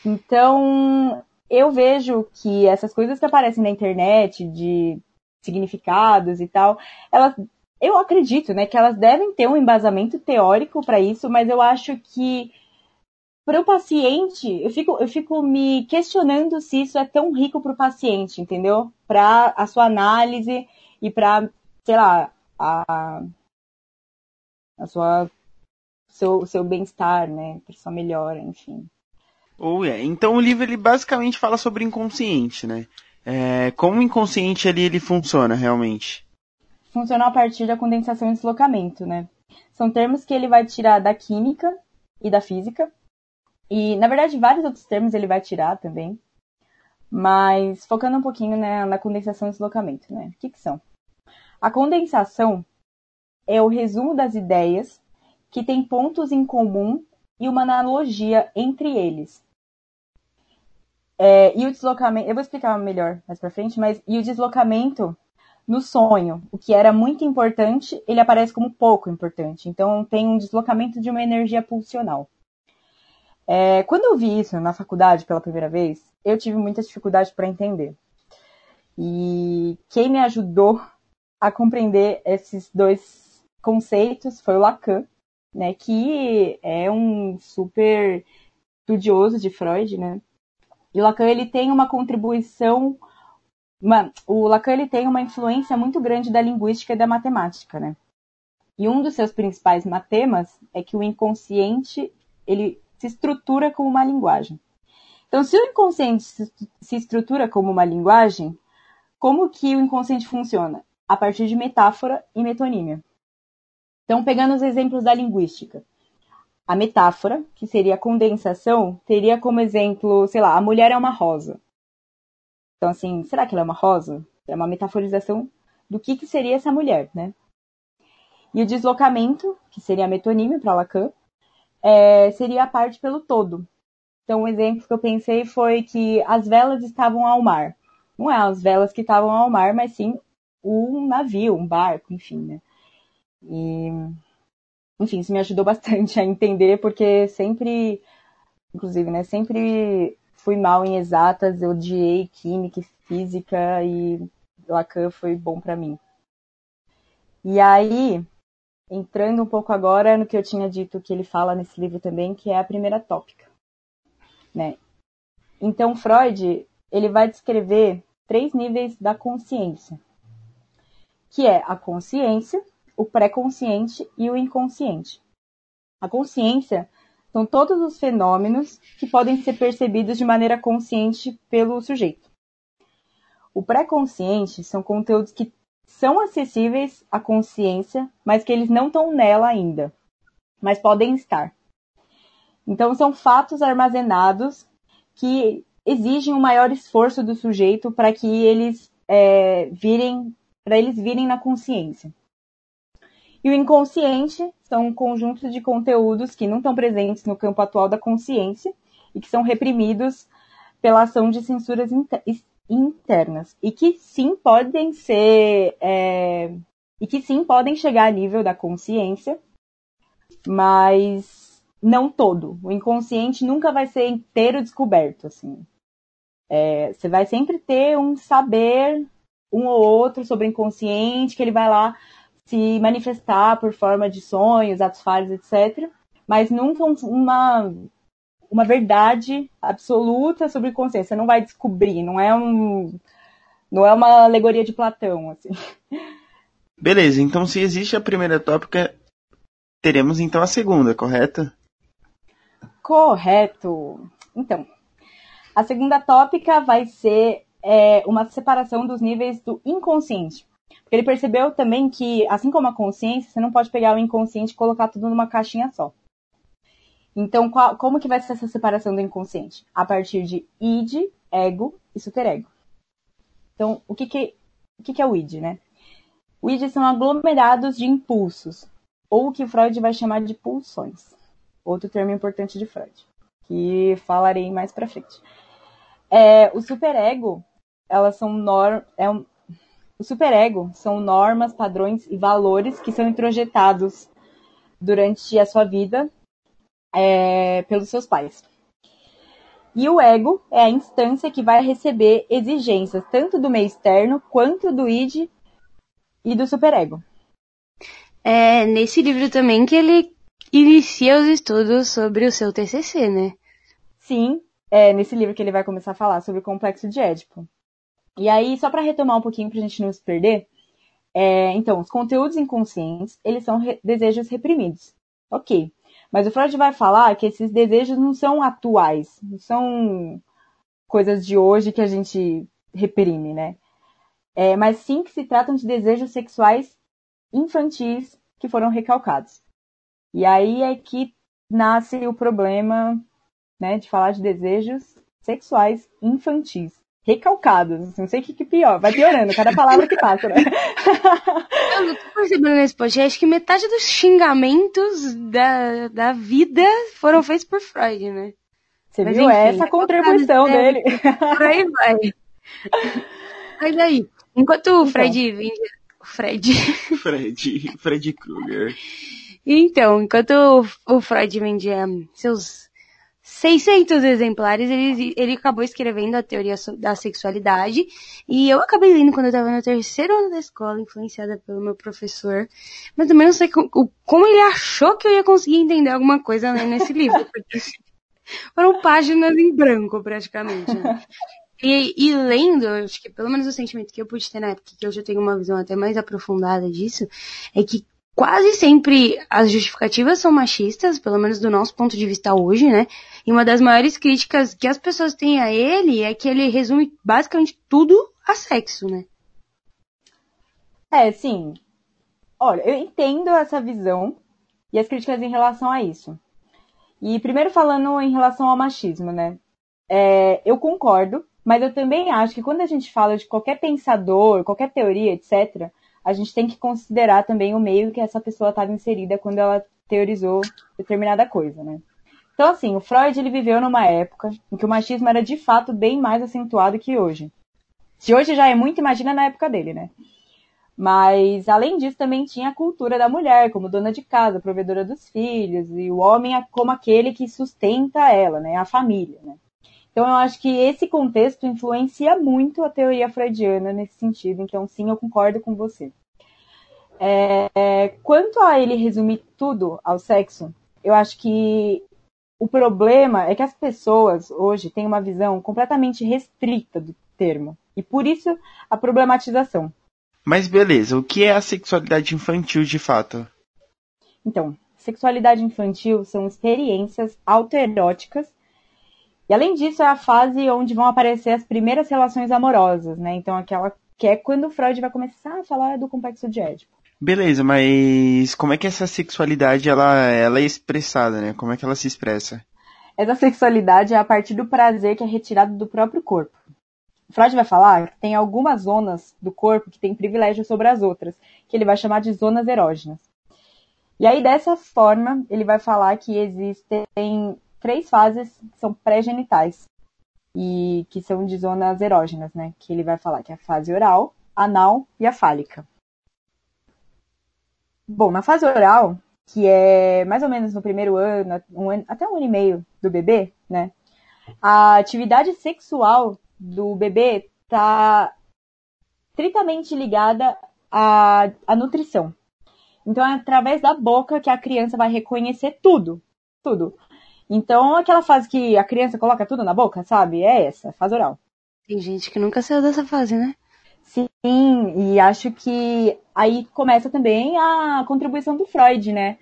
Então, eu vejo que essas coisas que aparecem na internet de significados e tal, elas eu acredito, né, que elas devem ter um embasamento teórico para isso, mas eu acho que para o paciente, eu fico, eu fico me questionando se isso é tão rico para o paciente, entendeu? Para a sua análise e para, sei lá, a, a sua seu, seu bem-estar, né? Para sua melhora, enfim. Oh. Então o livro ele basicamente fala sobre inconsciente, né? É, como o inconsciente ali ele funciona realmente? Funciona a partir da condensação e deslocamento, né? São termos que ele vai tirar da química e da física. E, na verdade, vários outros termos ele vai tirar também. Mas focando um pouquinho né, na condensação e deslocamento, né? O que, que são? A condensação é o resumo das ideias que têm pontos em comum e uma analogia entre eles. É, e o deslocamento, eu vou explicar melhor mais para frente, mas e o deslocamento no sonho, o que era muito importante, ele aparece como pouco importante. Então tem um deslocamento de uma energia pulsional. É, quando eu vi isso na faculdade pela primeira vez, eu tive muita dificuldade para entender. E quem me ajudou a compreender esses dois conceitos foi o Lacan, né, que é um super estudioso de Freud, né? E Lacan ele tem uma contribuição, uma, o Lacan ele tem uma influência muito grande da linguística e da matemática, né? E um dos seus principais matemas é que o inconsciente ele se estrutura como uma linguagem. Então, se o inconsciente se estrutura como uma linguagem, como que o inconsciente funciona? A partir de metáfora e metonímia. Então, pegando os exemplos da linguística. A metáfora, que seria a condensação, teria como exemplo, sei lá, a mulher é uma rosa. Então, assim, será que ela é uma rosa? É uma metaforização do que, que seria essa mulher, né? E o deslocamento, que seria a metonímia para Lacan, é, seria a parte pelo todo. Então, um exemplo que eu pensei foi que as velas estavam ao mar. Não é as velas que estavam ao mar, mas sim um navio, um barco, enfim, né? E, enfim, isso me ajudou [LAUGHS] bastante a entender, porque sempre, inclusive, né, sempre fui mal em exatas, eu odiei química e física e Lacan foi bom para mim. E aí, entrando um pouco agora no que eu tinha dito que ele fala nesse livro também, que é a primeira tópica, né? Então Freud, ele vai descrever três níveis da consciência, que é a consciência, o pré-consciente e o inconsciente. A consciência são todos os fenômenos que podem ser percebidos de maneira consciente pelo sujeito. O pré-consciente são conteúdos que são acessíveis à consciência, mas que eles não estão nela ainda, mas podem estar. Então, são fatos armazenados que exigem um maior esforço do sujeito para que eles é, virem, para eles virem na consciência. E o inconsciente são um conjunto de conteúdos que não estão presentes no campo atual da consciência e que são reprimidos pela ação de censuras internas e que sim podem ser é, e que sim podem chegar a nível da consciência, mas não todo. O inconsciente nunca vai ser inteiro descoberto, assim. É, você vai sempre ter um saber um ou outro sobre o inconsciente que ele vai lá se manifestar por forma de sonhos, atos falhos, etc. Mas nunca uma, uma verdade absoluta sobre consciência. Você não vai descobrir, não é um. Não é uma alegoria de Platão, assim. Beleza, então se existe a primeira tópica, teremos então a segunda, correto? Correto. Então, a segunda tópica vai ser é, uma separação dos níveis do inconsciente. Porque ele percebeu também que, assim como a consciência, você não pode pegar o inconsciente e colocar tudo numa caixinha só. Então, qual, como que vai ser essa separação do inconsciente? A partir de id, ego e superego. Então, o que que, o que que é o id, né? O id são aglomerados de impulsos, ou o que Freud vai chamar de pulsões. Outro termo importante de Freud, que falarei mais pra frente. É, o superego, elas são norm, é o superego são normas, padrões e valores que são introjetados durante a sua vida é, pelos seus pais. E o ego é a instância que vai receber exigências tanto do meio externo quanto do id e do superego. É nesse livro também que ele inicia os estudos sobre o seu TCC, né? Sim, é nesse livro que ele vai começar a falar sobre o complexo de Édipo. E aí, só para retomar um pouquinho para a gente não se perder, é, então, os conteúdos inconscientes, eles são re desejos reprimidos. Ok. Mas o Freud vai falar que esses desejos não são atuais, não são coisas de hoje que a gente reprime, né? É, mas sim que se tratam de desejos sexuais infantis que foram recalcados. E aí é que nasce o problema, né, de falar de desejos sexuais infantis. Recalcados, não sei o que, que pior, vai piorando, cada palavra que passa, né? [LAUGHS] Eu tô percebendo nesse podcast que metade dos xingamentos da, da vida foram feitos por Freud, né? Você Mas, viu enfim, essa contribuição dele? [LAUGHS] Por aí vai. Mas aí, enquanto o então. Fred vendia. Fred. Fred. Fred Krueger. Então, enquanto o Freud vendia seus 600 exemplares, ele, ele acabou escrevendo a teoria da sexualidade. E eu acabei lendo quando eu estava no terceiro ano da escola, influenciada pelo meu professor. Mas também não sei como, como ele achou que eu ia conseguir entender alguma coisa lendo esse livro. Porque [LAUGHS] foram páginas em branco, praticamente. Né? E, e, lendo, acho que pelo menos o sentimento que eu pude ter na época, que hoje eu tenho uma visão até mais aprofundada disso, é que quase sempre as justificativas são machistas, pelo menos do nosso ponto de vista hoje, né? E uma das maiores críticas que as pessoas têm a ele é que ele resume basicamente tudo a sexo, né? É, sim. Olha, eu entendo essa visão e as críticas em relação a isso. E primeiro falando em relação ao machismo, né? É, eu concordo, mas eu também acho que quando a gente fala de qualquer pensador, qualquer teoria, etc., a gente tem que considerar também o meio que essa pessoa estava inserida quando ela teorizou determinada coisa, né? Então, assim, o Freud ele viveu numa época em que o machismo era de fato bem mais acentuado que hoje. Se hoje já é muito, imagina na época dele, né? Mas, além disso, também tinha a cultura da mulher como dona de casa, provedora dos filhos, e o homem como aquele que sustenta ela, né? A família, né? Então, eu acho que esse contexto influencia muito a teoria freudiana nesse sentido. Então, sim, eu concordo com você. É, quanto a ele resumir tudo ao sexo, eu acho que o problema é que as pessoas hoje têm uma visão completamente restrita do termo. E por isso a problematização. Mas beleza, o que é a sexualidade infantil de fato? Então, sexualidade infantil são experiências autoeróticas e além disso, é a fase onde vão aparecer as primeiras relações amorosas, né? Então, aquela que é quando o Freud vai começar a falar do complexo de Édipo. Beleza, mas como é que essa sexualidade ela, ela é expressada, né? Como é que ela se expressa? Essa sexualidade é a partir do prazer que é retirado do próprio corpo. Freud vai falar que tem algumas zonas do corpo que têm privilégio sobre as outras, que ele vai chamar de zonas erógenas. E aí, dessa forma, ele vai falar que existem três fases que são pré-genitais e que são de zonas erógenas, né? Que ele vai falar que é a fase oral, anal e a fálica. Bom, na fase oral, que é mais ou menos no primeiro ano, um ano até um ano e meio do bebê, né? A atividade sexual do bebê está estritamente ligada à, à nutrição. Então é através da boca que a criança vai reconhecer tudo, tudo. Então, aquela fase que a criança coloca tudo na boca, sabe? É essa, fase oral. Tem gente que nunca saiu dessa fase, né? Sim, e acho que aí começa também a contribuição do Freud, né?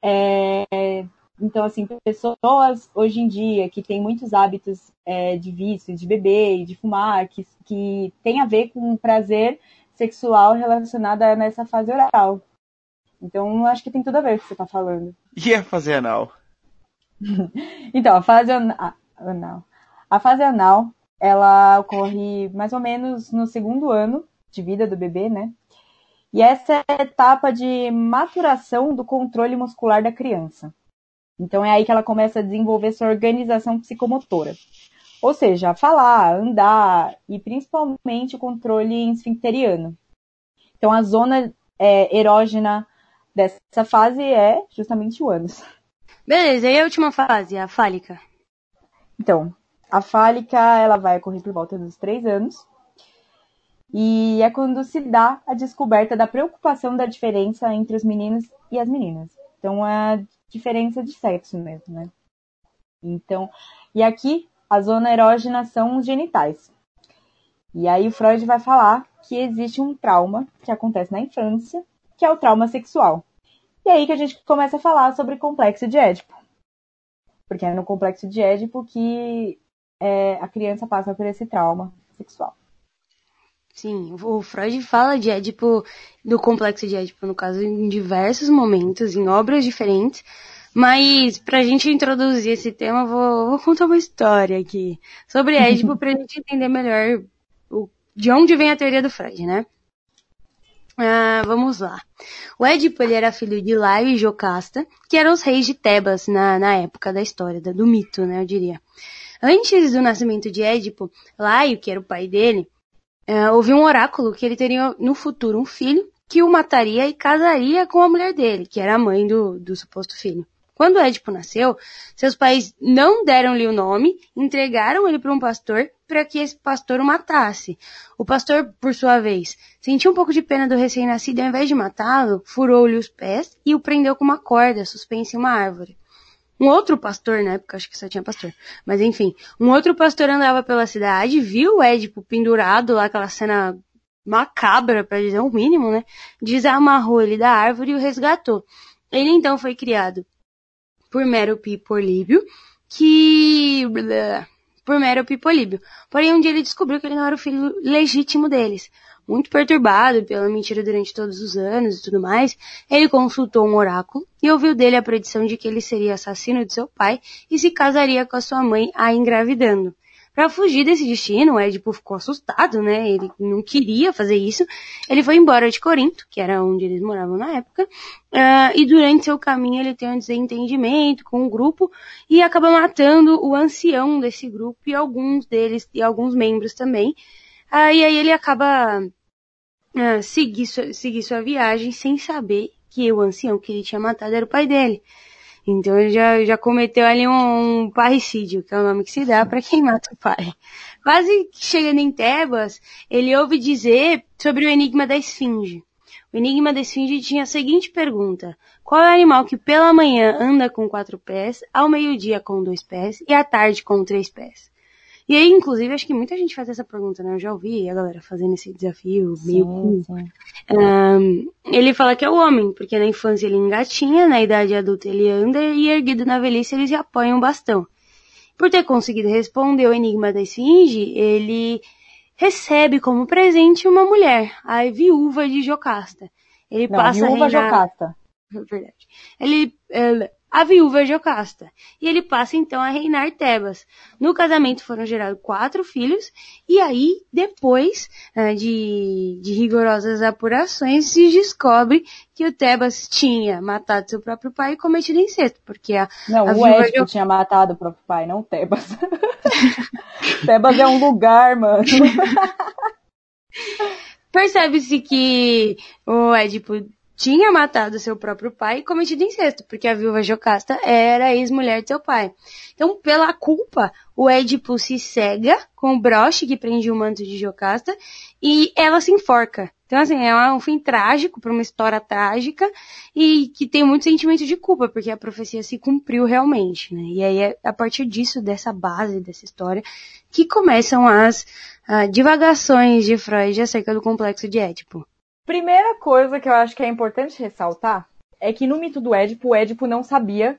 É, então, assim, pessoas hoje em dia que têm muitos hábitos é, de vício, de beber, de fumar, que, que tem a ver com prazer sexual relacionado nessa fase oral. Então, acho que tem tudo a ver com o que você está falando. E a fase anal? [LAUGHS] então, a fase anal. A fase anal, ela ocorre mais ou menos no segundo ano de vida do bebê, né? E essa é a etapa de maturação do controle muscular da criança. Então é aí que ela começa a desenvolver sua organização psicomotora. Ou seja, falar, andar e principalmente o controle esfincteriano. Então a zona é, erógena dessa fase é justamente o ânus. Beleza, e a última fase, a fálica? Então, a fálica ela vai ocorrer por volta dos três anos. E é quando se dá a descoberta da preocupação da diferença entre os meninos e as meninas. Então, é a diferença de sexo mesmo, né? Então, e aqui a zona erógena são os genitais. E aí o Freud vai falar que existe um trauma que acontece na infância, que é o trauma sexual. E aí que a gente começa a falar sobre complexo de Édipo. Porque é no complexo de Édipo que é, a criança passa por esse trauma sexual. Sim, o Freud fala de Édipo, do complexo de Édipo, no caso, em diversos momentos, em obras diferentes. Mas, pra gente introduzir esse tema, vou, vou contar uma história aqui sobre [LAUGHS] Édipo pra gente entender melhor o, de onde vem a teoria do Freud, né? Ah, vamos lá. O Édipo ele era filho de Laio e Jocasta, que eram os reis de Tebas na, na época da história, do mito, né, eu diria. Antes do nascimento de Édipo, Laio, que era o pai dele, uh, houve um oráculo que ele teria no futuro um filho que o mataria e casaria com a mulher dele, que era a mãe do, do suposto filho. Quando Édipo nasceu, seus pais não deram-lhe o nome, entregaram ele para um pastor para que esse pastor o matasse. O pastor, por sua vez, sentiu um pouco de pena do recém-nascido e ao invés de matá-lo, furou-lhe os pés e o prendeu com uma corda suspensa em uma árvore. Um outro pastor, na época acho que só tinha pastor, mas enfim, um outro pastor andava pela cidade, viu o Édipo pendurado lá, aquela cena macabra, para dizer o mínimo, né? Desamarrou ele da árvore e o resgatou. Ele então foi criado por Mérope e Políbio, que... por Mérope e Políbio. Porém, um dia ele descobriu que ele não era o filho legítimo deles muito perturbado pela mentira durante todos os anos e tudo mais, ele consultou um oráculo e ouviu dele a predição de que ele seria assassino de seu pai e se casaria com a sua mãe a engravidando. Para fugir desse destino, o Édipo ficou assustado, né? Ele não queria fazer isso. Ele foi embora de Corinto, que era onde eles moravam na época, uh, e durante seu caminho ele tem um desentendimento com o um grupo e acaba matando o ancião desse grupo e alguns deles e alguns membros também. Uh, e aí ele acaba uh, seguir, sua, seguir sua viagem sem saber que o ancião que ele tinha matado era o pai dele. Então ele já, já cometeu ali um, um parricídio, que é o nome que se dá para quem mata o pai. Quase chegando em Tebas, ele ouve dizer sobre o enigma da esfinge. O enigma da esfinge tinha a seguinte pergunta. Qual é o animal que pela manhã anda com quatro pés, ao meio-dia com dois pés e à tarde com três pés? E aí, inclusive, acho que muita gente faz essa pergunta, né? Eu já ouvi a galera fazendo esse desafio meio sim, sim. Um, ele fala que é o homem, porque na infância ele engatinha, na idade adulta ele anda e erguido na velhice ele se apoia um bastão. Por ter conseguido responder o enigma da esfinge, ele recebe como presente uma mulher, a viúva de Jocasta. Ele Não, passa viúva a reinar... Jocasta. [LAUGHS] Verdade. Ele, ele a viúva Jocasta, e ele passa então a reinar Tebas. No casamento foram gerados quatro filhos, e aí, depois uh, de, de rigorosas apurações, se descobre que o Tebas tinha matado seu próprio pai e cometido incesto, porque a Não, a o Édipo tinha matado o próprio pai, não o Tebas. [LAUGHS] Tebas é um lugar, mano. [LAUGHS] Percebe-se que o Édipo tinha matado seu próprio pai e cometido incesto, porque a viúva Jocasta era ex-mulher de seu pai. Então, pela culpa, o Édipo se cega com o broche que prende o manto de Jocasta e ela se enforca. Então, assim, é um fim trágico para uma história trágica e que tem muito sentimento de culpa, porque a profecia se cumpriu realmente, né? E aí é a partir disso, dessa base, dessa história, que começam as uh, divagações de Freud acerca do complexo de Édipo. Primeira coisa que eu acho que é importante ressaltar é que no mito do Édipo, o Édipo não sabia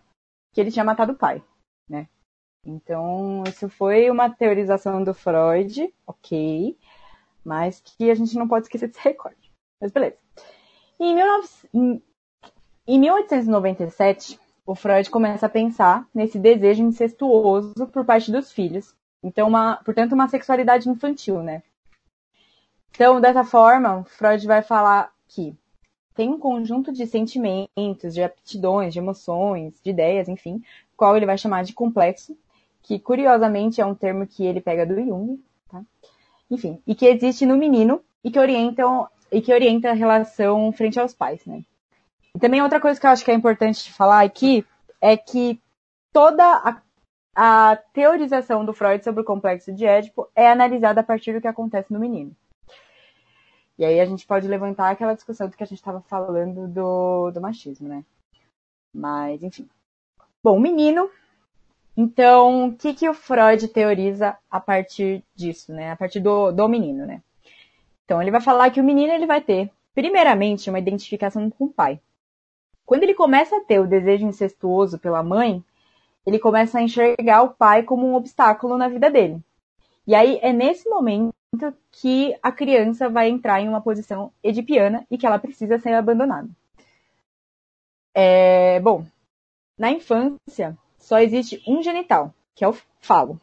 que ele tinha matado o pai, né? Então, isso foi uma teorização do Freud, ok, mas que a gente não pode esquecer desse [LAUGHS] recorde. Mas beleza. Em, 19... em 1897, o Freud começa a pensar nesse desejo incestuoso por parte dos filhos. Então, uma, portanto, uma sexualidade infantil, né? Então, dessa forma, Freud vai falar que tem um conjunto de sentimentos, de aptidões, de emoções, de ideias, enfim, qual ele vai chamar de complexo, que curiosamente é um termo que ele pega do Jung, tá? Enfim, e que existe no menino e que orientam e que orienta a relação frente aos pais, né? E também outra coisa que eu acho que é importante falar aqui é que toda a, a teorização do Freud sobre o complexo de Édipo é analisada a partir do que acontece no menino. E aí a gente pode levantar aquela discussão do que a gente estava falando do, do machismo, né? Mas, enfim. Bom, menino. Então, o que, que o Freud teoriza a partir disso, né? A partir do, do menino, né? Então, ele vai falar que o menino ele vai ter, primeiramente, uma identificação com o pai. Quando ele começa a ter o desejo incestuoso pela mãe, ele começa a enxergar o pai como um obstáculo na vida dele. E aí é nesse momento que a criança vai entrar em uma posição edipiana e que ela precisa ser abandonada. É, bom, na infância só existe um genital, que é o falo.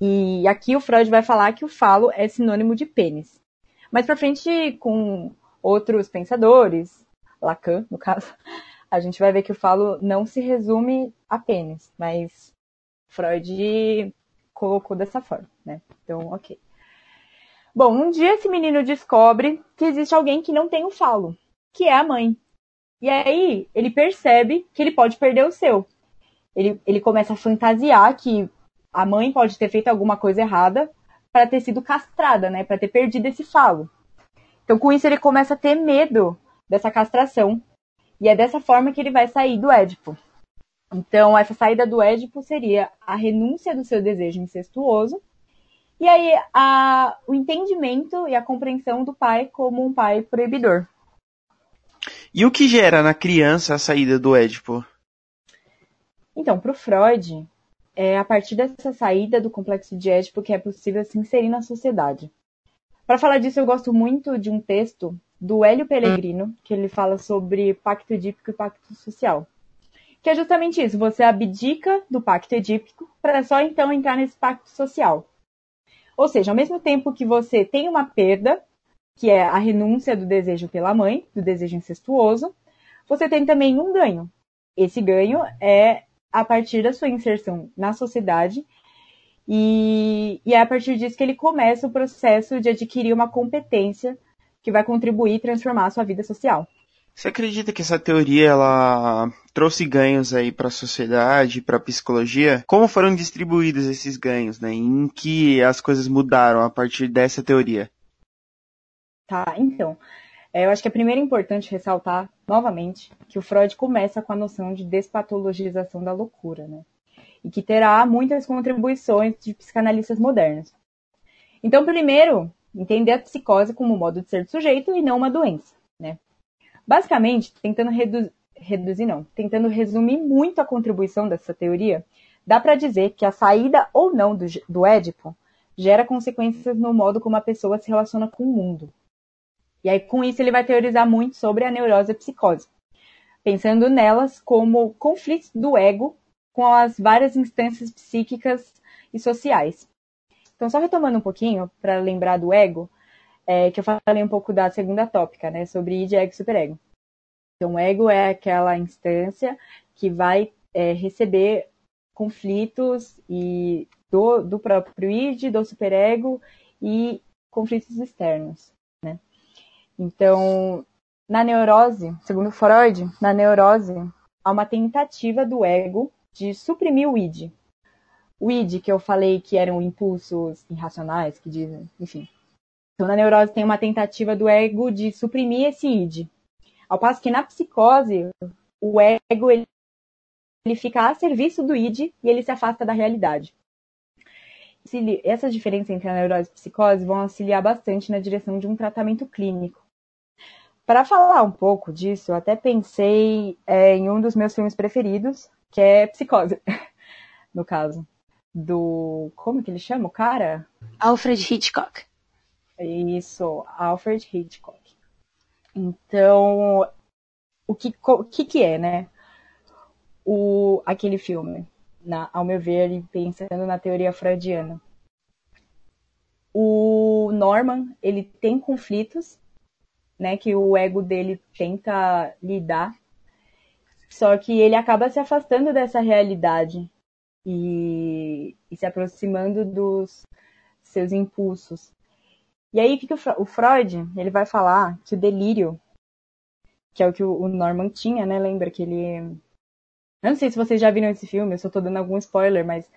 E aqui o Freud vai falar que o falo é sinônimo de pênis. Mas para frente, com outros pensadores, Lacan, no caso, [LAUGHS] a gente vai ver que o falo não se resume a pênis, mas Freud colocou dessa forma, né? Então, ok. Bom, um dia esse menino descobre que existe alguém que não tem o falo, que é a mãe. E aí ele percebe que ele pode perder o seu. Ele, ele começa a fantasiar que a mãe pode ter feito alguma coisa errada para ter sido castrada, né? Para ter perdido esse falo. Então, com isso, ele começa a ter medo dessa castração. E é dessa forma que ele vai sair do Édipo. Então, essa saída do Édipo seria a renúncia do seu desejo incestuoso e aí a, o entendimento e a compreensão do pai como um pai proibidor. E o que gera na criança a saída do Édipo? Então, para o Freud, é a partir dessa saída do complexo de Édipo que é possível se inserir na sociedade. Para falar disso, eu gosto muito de um texto do Hélio Pellegrino, que ele fala sobre pacto edípico e pacto social. Que é justamente isso, você abdica do pacto edípico para só então entrar nesse pacto social. Ou seja, ao mesmo tempo que você tem uma perda, que é a renúncia do desejo pela mãe, do desejo incestuoso, você tem também um ganho. Esse ganho é a partir da sua inserção na sociedade e, e é a partir disso que ele começa o processo de adquirir uma competência que vai contribuir e transformar a sua vida social. Você acredita que essa teoria ela trouxe ganhos aí para a sociedade, para a psicologia? Como foram distribuídos esses ganhos, né? Em que as coisas mudaram a partir dessa teoria? Tá, então, é, eu acho que é primeiro importante ressaltar novamente que o Freud começa com a noção de despatologização da loucura, né? E que terá muitas contribuições de psicanalistas modernos. Então, primeiro, entender a psicose como modo de ser do sujeito e não uma doença? Basicamente, tentando redu reduzir, não, tentando resumir muito a contribuição dessa teoria, dá para dizer que a saída ou não do, do Édipo gera consequências no modo como a pessoa se relaciona com o mundo. E aí, com isso, ele vai teorizar muito sobre a neurose e a psicose, pensando nelas como conflitos do ego com as várias instâncias psíquicas e sociais. Então, só retomando um pouquinho, para lembrar do ego, é, que eu falei um pouco da segunda tópica, né, sobre id, ego e superego. Então, o ego é aquela instância que vai é, receber conflitos e do, do próprio id, do superego e conflitos externos, né? Então, na neurose, segundo Freud, na neurose há uma tentativa do ego de suprimir o id. O id que eu falei que eram impulsos irracionais, que dizem, enfim, então, na neurose tem uma tentativa do ego de suprimir esse id. Ao passo que na psicose, o ego ele, ele fica a serviço do id e ele se afasta da realidade. Essas diferenças entre a neurose e a psicose vão auxiliar bastante na direção de um tratamento clínico. Para falar um pouco disso, eu até pensei é, em um dos meus filmes preferidos, que é Psicose, [LAUGHS] no caso. Do. Como que ele chama o cara? Alfred Hitchcock. Isso, Alfred Hitchcock. Então, o que, o que, que é, né? O, aquele filme, na, ao meu ver, pensando na teoria freudiana. O Norman, ele tem conflitos, né, que o ego dele tenta lidar, só que ele acaba se afastando dessa realidade e, e se aproximando dos seus impulsos. E aí, o que, que o Freud, ele vai falar que o delírio, que é o que o Norman tinha, né? Lembra que ele... Eu não sei se vocês já viram esse filme, eu só tô dando algum spoiler, mas...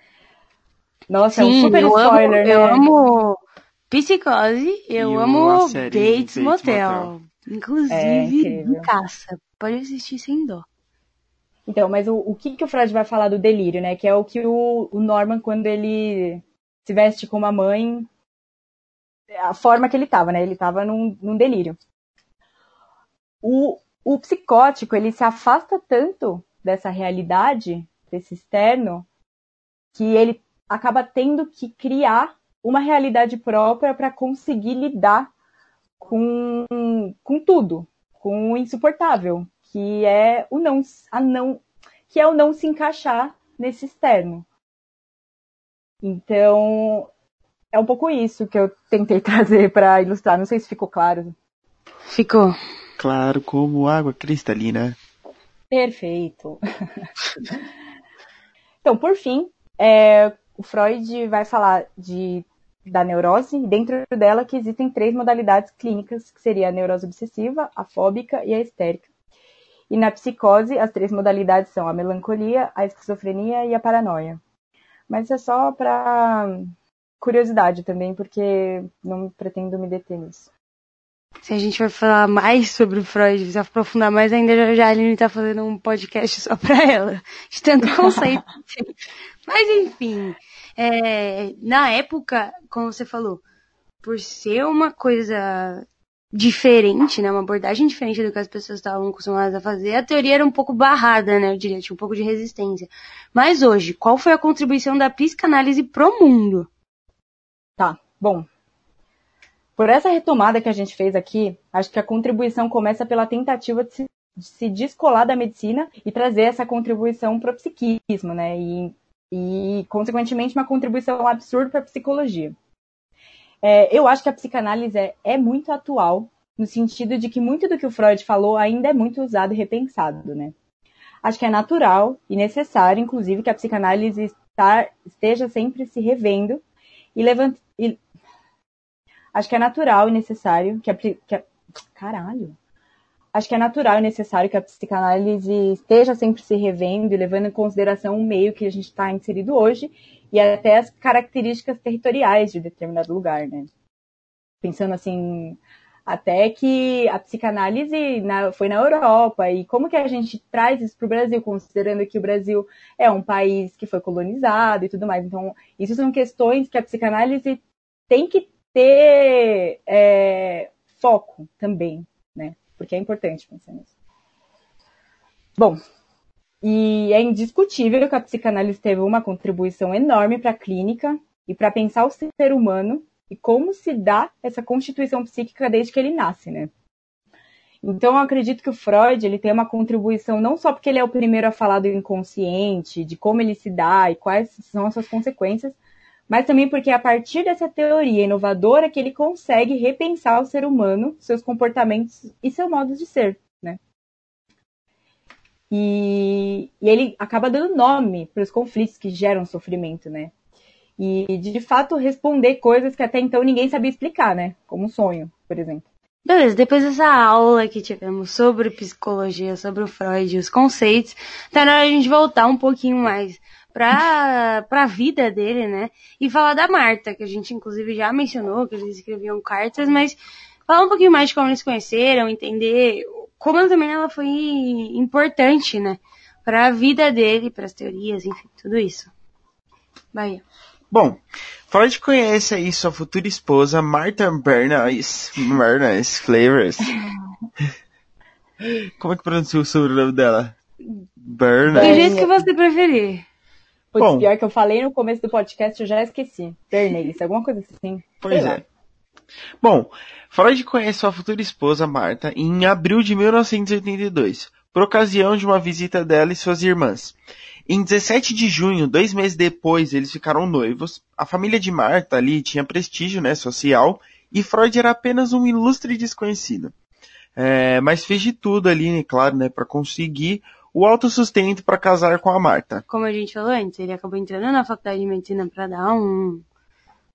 Nossa, Sim, é um super eu spoiler, amo, né? Eu amo Psicose, eu E amo Bates, Bates Motel. Motel. Inclusive, É, caça. Pode assistir sem dó. Então, mas o, o que, que o Freud vai falar do delírio, né? Que é o que o, o Norman, quando ele se veste como a mãe, a forma que ele tava, né? Ele tava num, num delírio. O, o psicótico, ele se afasta tanto dessa realidade, desse externo, que ele acaba tendo que criar uma realidade própria para conseguir lidar com, com tudo, com o insuportável, que é o não, a não, que é o não se encaixar nesse externo. Então, é um pouco isso que eu tentei [LAUGHS] trazer para ilustrar. Não sei se ficou claro. Ficou. Claro, como água cristalina. Perfeito. [LAUGHS] então, por fim, é, o Freud vai falar de, da neurose, e dentro dela que existem três modalidades clínicas, que seria a neurose obsessiva, a fóbica e a histérica. E na psicose, as três modalidades são a melancolia, a esquizofrenia e a paranoia. Mas é só para curiosidade também, porque não pretendo me deter nisso. Se a gente for falar mais sobre o Freud, se aprofundar mais ainda, já, a Aline tá fazendo um podcast só pra ela, de tanto conceito. [LAUGHS] Mas enfim, é, na época, como você falou, por ser uma coisa diferente, né, uma abordagem diferente do que as pessoas estavam acostumadas a fazer, a teoria era um pouco barrada, né, eu diria, tinha um pouco de resistência. Mas hoje, qual foi a contribuição da psicanálise pro mundo? Tá, bom, por essa retomada que a gente fez aqui, acho que a contribuição começa pela tentativa de se, de se descolar da medicina e trazer essa contribuição para o psiquismo, né? E, e, consequentemente, uma contribuição absurda para a psicologia. É, eu acho que a psicanálise é, é muito atual, no sentido de que muito do que o Freud falou ainda é muito usado e repensado, né? Acho que é natural e necessário, inclusive, que a psicanálise está, esteja sempre se revendo e, levant, e Acho que é natural e necessário que a, que a, caralho. Acho que é natural e necessário que a psicanálise esteja sempre se revendo e levando em consideração o meio que a gente está inserido hoje e até as características territoriais de determinado lugar, né? Pensando assim, até que a psicanálise na, foi na Europa e como que a gente traz isso para o Brasil, considerando que o Brasil é um país que foi colonizado e tudo mais. Então, isso são questões que a psicanálise tem que ter é, foco também, né? Porque é importante pensar nisso. Bom, e é indiscutível que a psicanálise teve uma contribuição enorme para a clínica e para pensar o ser humano e como se dá essa constituição psíquica desde que ele nasce, né? Então eu acredito que o Freud ele tem uma contribuição não só porque ele é o primeiro a falar do inconsciente, de como ele se dá e quais são as suas consequências, mas também porque é a partir dessa teoria inovadora que ele consegue repensar o ser humano, seus comportamentos e seu modo de ser, né? E, e ele acaba dando nome para os conflitos que geram sofrimento, né? E de fato responder coisas que até então ninguém sabia explicar, né? Como um sonho, por exemplo. Beleza, depois dessa aula que tivemos sobre psicologia, sobre o Freud, os conceitos, tá na hora de a gente voltar um pouquinho mais pra, pra vida dele, né? E falar da Marta, que a gente inclusive já mencionou, que eles escreviam cartas, mas falar um pouquinho mais de como eles conheceram, entender como também ela foi importante, né? Pra vida dele, para as teorias, enfim, tudo isso. Bahia. Bom, Freud conhece aí sua futura esposa, Martha Bernays, Bernays Flavors. [LAUGHS] Como é que pronuncia o sobrenome dela? Bernays. Do jeito que você preferir. Putz, Bom, pior que eu falei no começo do podcast, eu já esqueci. Bernays, alguma coisa assim. Pois é. Bom, Freud conhece sua futura esposa, Marta, em abril de 1982, por ocasião de uma visita dela e suas irmãs. Em 17 de junho, dois meses depois, eles ficaram noivos. A família de Marta ali tinha prestígio, né, social, e Freud era apenas um ilustre desconhecido. É, mas fez de tudo ali, né, claro, né, para conseguir o autossustento para casar com a Marta. Como a gente falou antes, ele acabou entrando na faculdade de medicina para dar um,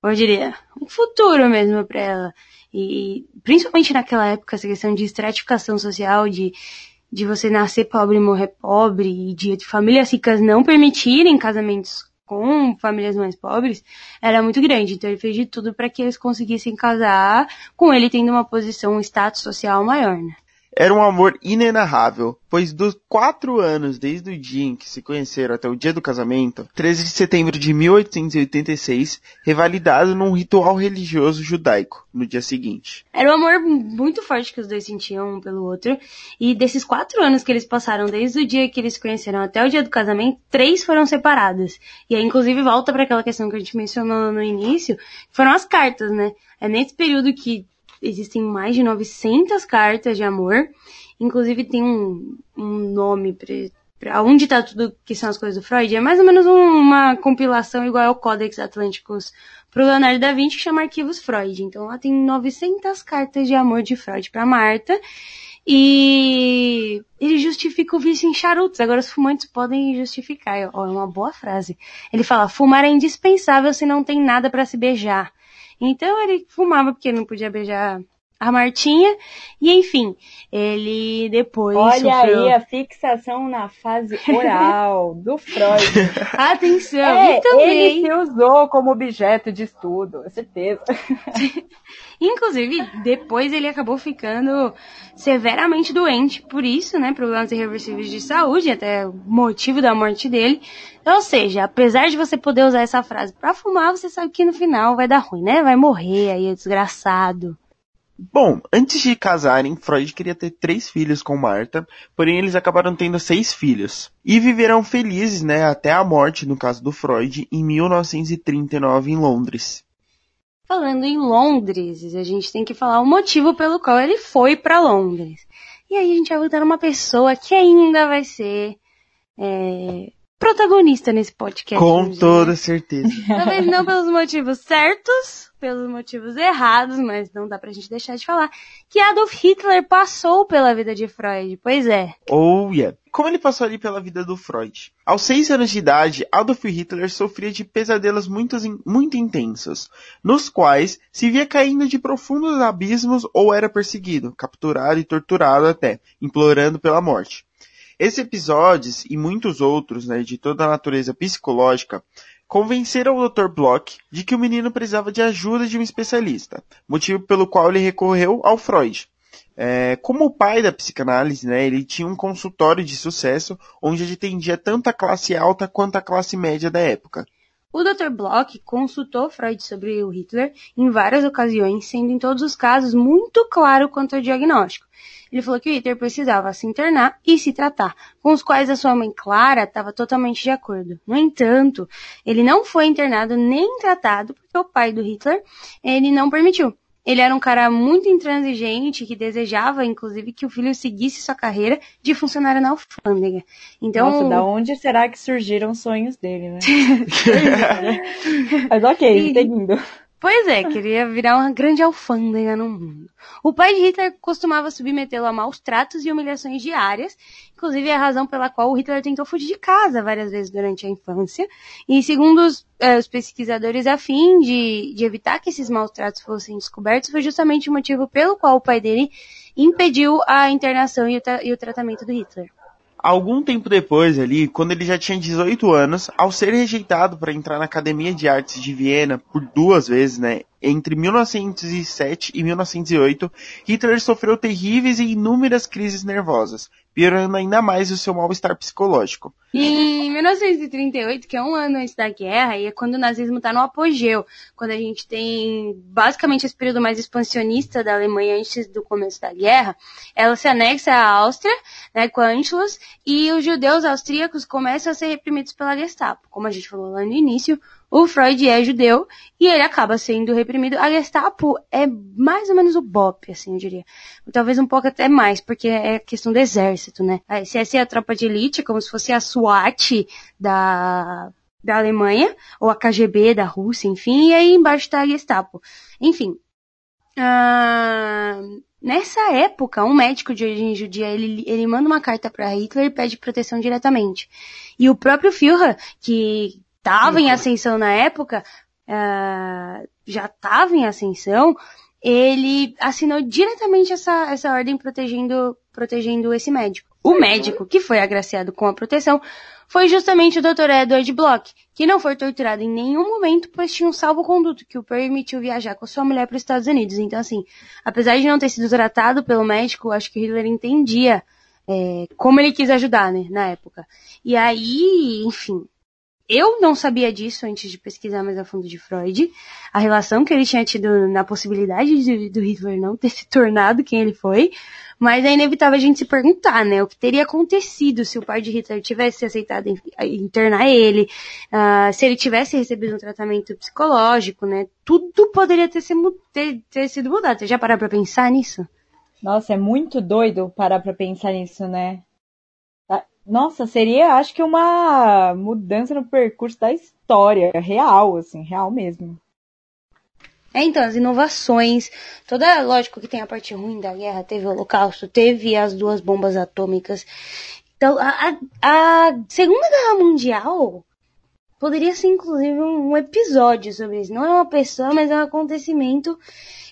eu diria, um futuro mesmo para ela. E principalmente naquela época, essa questão de estratificação social, de, de você nascer pobre e morrer pobre, e de, famílias ricas não permitirem casamentos com famílias mais pobres, era muito grande. Então ele fez de tudo para que eles conseguissem casar com ele tendo uma posição, um status social maior, né? Era um amor inenarrável, pois dos quatro anos desde o dia em que se conheceram até o dia do casamento, 13 de setembro de 1886, revalidado num ritual religioso judaico no dia seguinte. Era um amor muito forte que os dois sentiam um pelo outro, e desses quatro anos que eles passaram desde o dia que eles se conheceram até o dia do casamento, três foram separados. E aí, inclusive, volta para aquela questão que a gente mencionou no início, foram as cartas, né? É nesse período que existem mais de 900 cartas de amor. Inclusive tem um, um nome para onde está tudo que são as coisas do Freud. É mais ou menos um, uma compilação igual ao Codex Atlânticos pro Leonardo da Vinci que chama Arquivos Freud. Então lá tem 900 cartas de amor de Freud para Marta. E ele justifica o vício em charutos. Agora os fumantes podem justificar. Ó, é uma boa frase. Ele fala: fumar é indispensável se não tem nada para se beijar. Então ele fumava porque não podia beijar a Martinha. E enfim, ele depois. Olha sofreu... aí a fixação na fase [LAUGHS] oral do Freud. Atenção, é, também. Ele se usou como objeto de estudo, certeza. [LAUGHS] Inclusive, depois ele acabou ficando severamente doente, por isso, né, problemas irreversíveis de saúde, até o motivo da morte dele. Ou seja, apesar de você poder usar essa frase para fumar, você sabe que no final vai dar ruim, né? Vai morrer aí, é desgraçado. Bom, antes de casarem, Freud queria ter três filhos com Marta, porém eles acabaram tendo seis filhos. E viverão felizes, né, até a morte, no caso do Freud, em 1939 em Londres. Falando em Londres, a gente tem que falar o motivo pelo qual ele foi para Londres. E aí a gente vai voltar numa pessoa que ainda vai ser é, protagonista nesse podcast. Com hoje, toda né? certeza. [LAUGHS] Talvez não pelos motivos certos, pelos motivos errados, mas não dá pra gente deixar de falar que Adolf Hitler passou pela vida de Freud. Pois é. Oh, yeah. Como ele passou ali pela vida do Freud? Aos seis anos de idade, Adolf Hitler sofria de pesadelos muito, muito intensos, nos quais se via caindo de profundos abismos ou era perseguido, capturado e torturado até, implorando pela morte. Esses episódios e muitos outros, né, de toda a natureza psicológica, convenceram o Dr. Bloch de que o menino precisava de ajuda de um especialista, motivo pelo qual ele recorreu ao Freud. É, como o pai da psicanálise, né, ele tinha um consultório de sucesso onde atendia tanto a classe alta quanto a classe média da época. O Dr. Bloch consultou Freud sobre o Hitler em várias ocasiões, sendo em todos os casos muito claro quanto ao diagnóstico. Ele falou que o Hitler precisava se internar e se tratar, com os quais a sua mãe Clara estava totalmente de acordo. No entanto, ele não foi internado nem tratado porque o pai do Hitler ele não permitiu. Ele era um cara muito intransigente que desejava, inclusive, que o filho seguisse sua carreira de funcionário na alfândega. Então, Nossa, da onde será que surgiram os sonhos dele, né? [LAUGHS] Mas ok, seguindo. Pois é, queria virar uma grande alfândega no mundo. O pai de Hitler costumava submetê-lo a maus tratos e humilhações diárias, inclusive é a razão pela qual o Hitler tentou fugir de casa várias vezes durante a infância. E segundo os, eh, os pesquisadores, a fim de, de evitar que esses maus tratos fossem descobertos, foi justamente o motivo pelo qual o pai dele impediu a internação e o, e o tratamento do Hitler. Algum tempo depois ali, quando ele já tinha 18 anos, ao ser rejeitado para entrar na Academia de Artes de Viena por duas vezes, né, entre 1907 e 1908, Hitler sofreu terríveis e inúmeras crises nervosas, piorando ainda mais o seu mal-estar psicológico. Em 1938, que é um ano antes da guerra, e é quando o nazismo está no apogeu, quando a gente tem basicamente esse período mais expansionista da Alemanha antes do começo da guerra, ela se anexa à Áustria, né, com Anschluss, e os judeus austríacos começam a ser reprimidos pela Gestapo. Como a gente falou lá no início, o Freud é judeu e ele acaba sendo reprimido. A Gestapo é mais ou menos o BOP, assim, eu diria. Talvez um pouco até mais, porque é questão do exército, né? A SS é a tropa de elite, como se fosse a SWAT da, da Alemanha, ou a KGB da Rússia, enfim, e aí embaixo está a Gestapo. Enfim. Uh, nessa época, um médico de origem judia, ele, ele manda uma carta para Hitler e pede proteção diretamente. E o próprio Führer, que estava em ascensão na época, uh, já estava em ascensão, ele assinou diretamente essa, essa ordem protegendo, protegendo esse médico. O médico que foi agraciado com a proteção foi justamente o Dr. Edward Block, que não foi torturado em nenhum momento, pois tinha um salvo-conduto que o permitiu viajar com sua mulher para os Estados Unidos. Então, assim, apesar de não ter sido tratado pelo médico, acho que Hitler entendia é, como ele quis ajudar, né, na época. E aí, enfim, eu não sabia disso antes de pesquisar mais a fundo de Freud, a relação que ele tinha tido na possibilidade de, do Hitler não ter [LAUGHS] se tornado quem ele foi, mas é inevitável a gente se perguntar, né, o que teria acontecido se o pai de Hitler tivesse aceitado internar ele, uh, se ele tivesse recebido um tratamento psicológico, né, tudo poderia ter, se, ter, ter sido mudado. Você já parou pra pensar nisso? Nossa, é muito doido parar pra pensar nisso, né? Nossa, seria, acho que uma mudança no percurso da história, real, assim, real mesmo. É, então, as inovações, toda, lógico que tem a parte ruim da guerra, teve o holocausto, teve as duas bombas atômicas. Então, a, a, a Segunda Guerra Mundial poderia ser, inclusive, um episódio sobre isso. Não é uma pessoa, mas é um acontecimento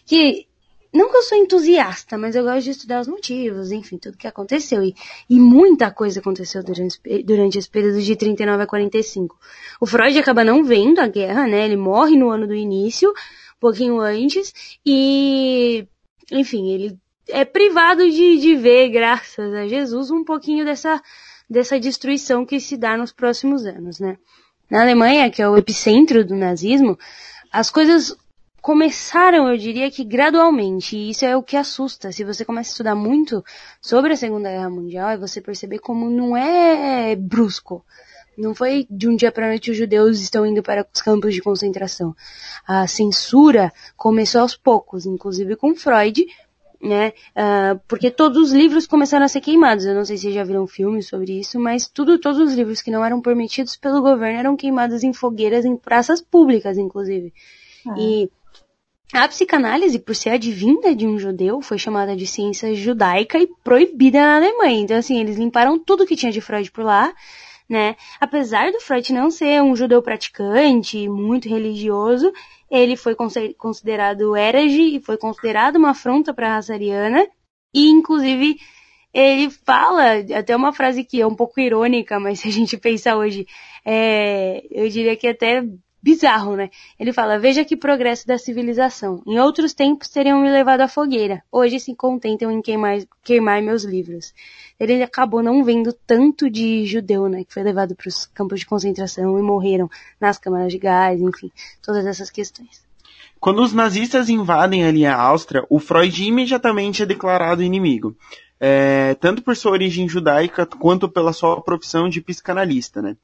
que não que eu sou entusiasta, mas eu gosto de estudar os motivos, enfim, tudo que aconteceu. E, e muita coisa aconteceu durante, durante esse período de 39 a 45. O Freud acaba não vendo a guerra, né? Ele morre no ano do início, um pouquinho antes, e, enfim, ele é privado de, de ver, graças a Jesus, um pouquinho dessa, dessa destruição que se dá nos próximos anos, né? Na Alemanha, que é o epicentro do nazismo, as coisas começaram, eu diria que gradualmente, e isso é o que assusta. Se você começa a estudar muito sobre a Segunda Guerra Mundial, é você perceber como não é brusco. Não foi de um dia para noite os judeus estão indo para os campos de concentração. A censura começou aos poucos, inclusive com Freud, né? Uh, porque todos os livros começaram a ser queimados. Eu não sei se vocês já viram filmes sobre isso, mas tudo, todos os livros que não eram permitidos pelo governo eram queimados em fogueiras em praças públicas, inclusive. Ah. E a psicanálise, por ser advinda de um judeu, foi chamada de ciência judaica e proibida na Alemanha. Então, assim, eles limparam tudo que tinha de Freud por lá, né? Apesar do Freud não ser um judeu praticante, muito religioso, ele foi considerado herege e foi considerado uma afronta para a raça ariana. E, inclusive, ele fala, até uma frase que é um pouco irônica, mas se a gente [LAUGHS] pensar hoje, é, eu diria que até bizarro, né? Ele fala: Veja que progresso da civilização. Em outros tempos teriam me levado à fogueira. Hoje se contentam em queimar, queimar meus livros. Ele acabou não vendo tanto de judeu, né? Que foi levado para os campos de concentração e morreram nas câmaras de gás, enfim, todas essas questões. Quando os nazistas invadem ali a Áustria, o Freud imediatamente é declarado inimigo. É, tanto por sua origem judaica quanto pela sua profissão de psicanalista, né?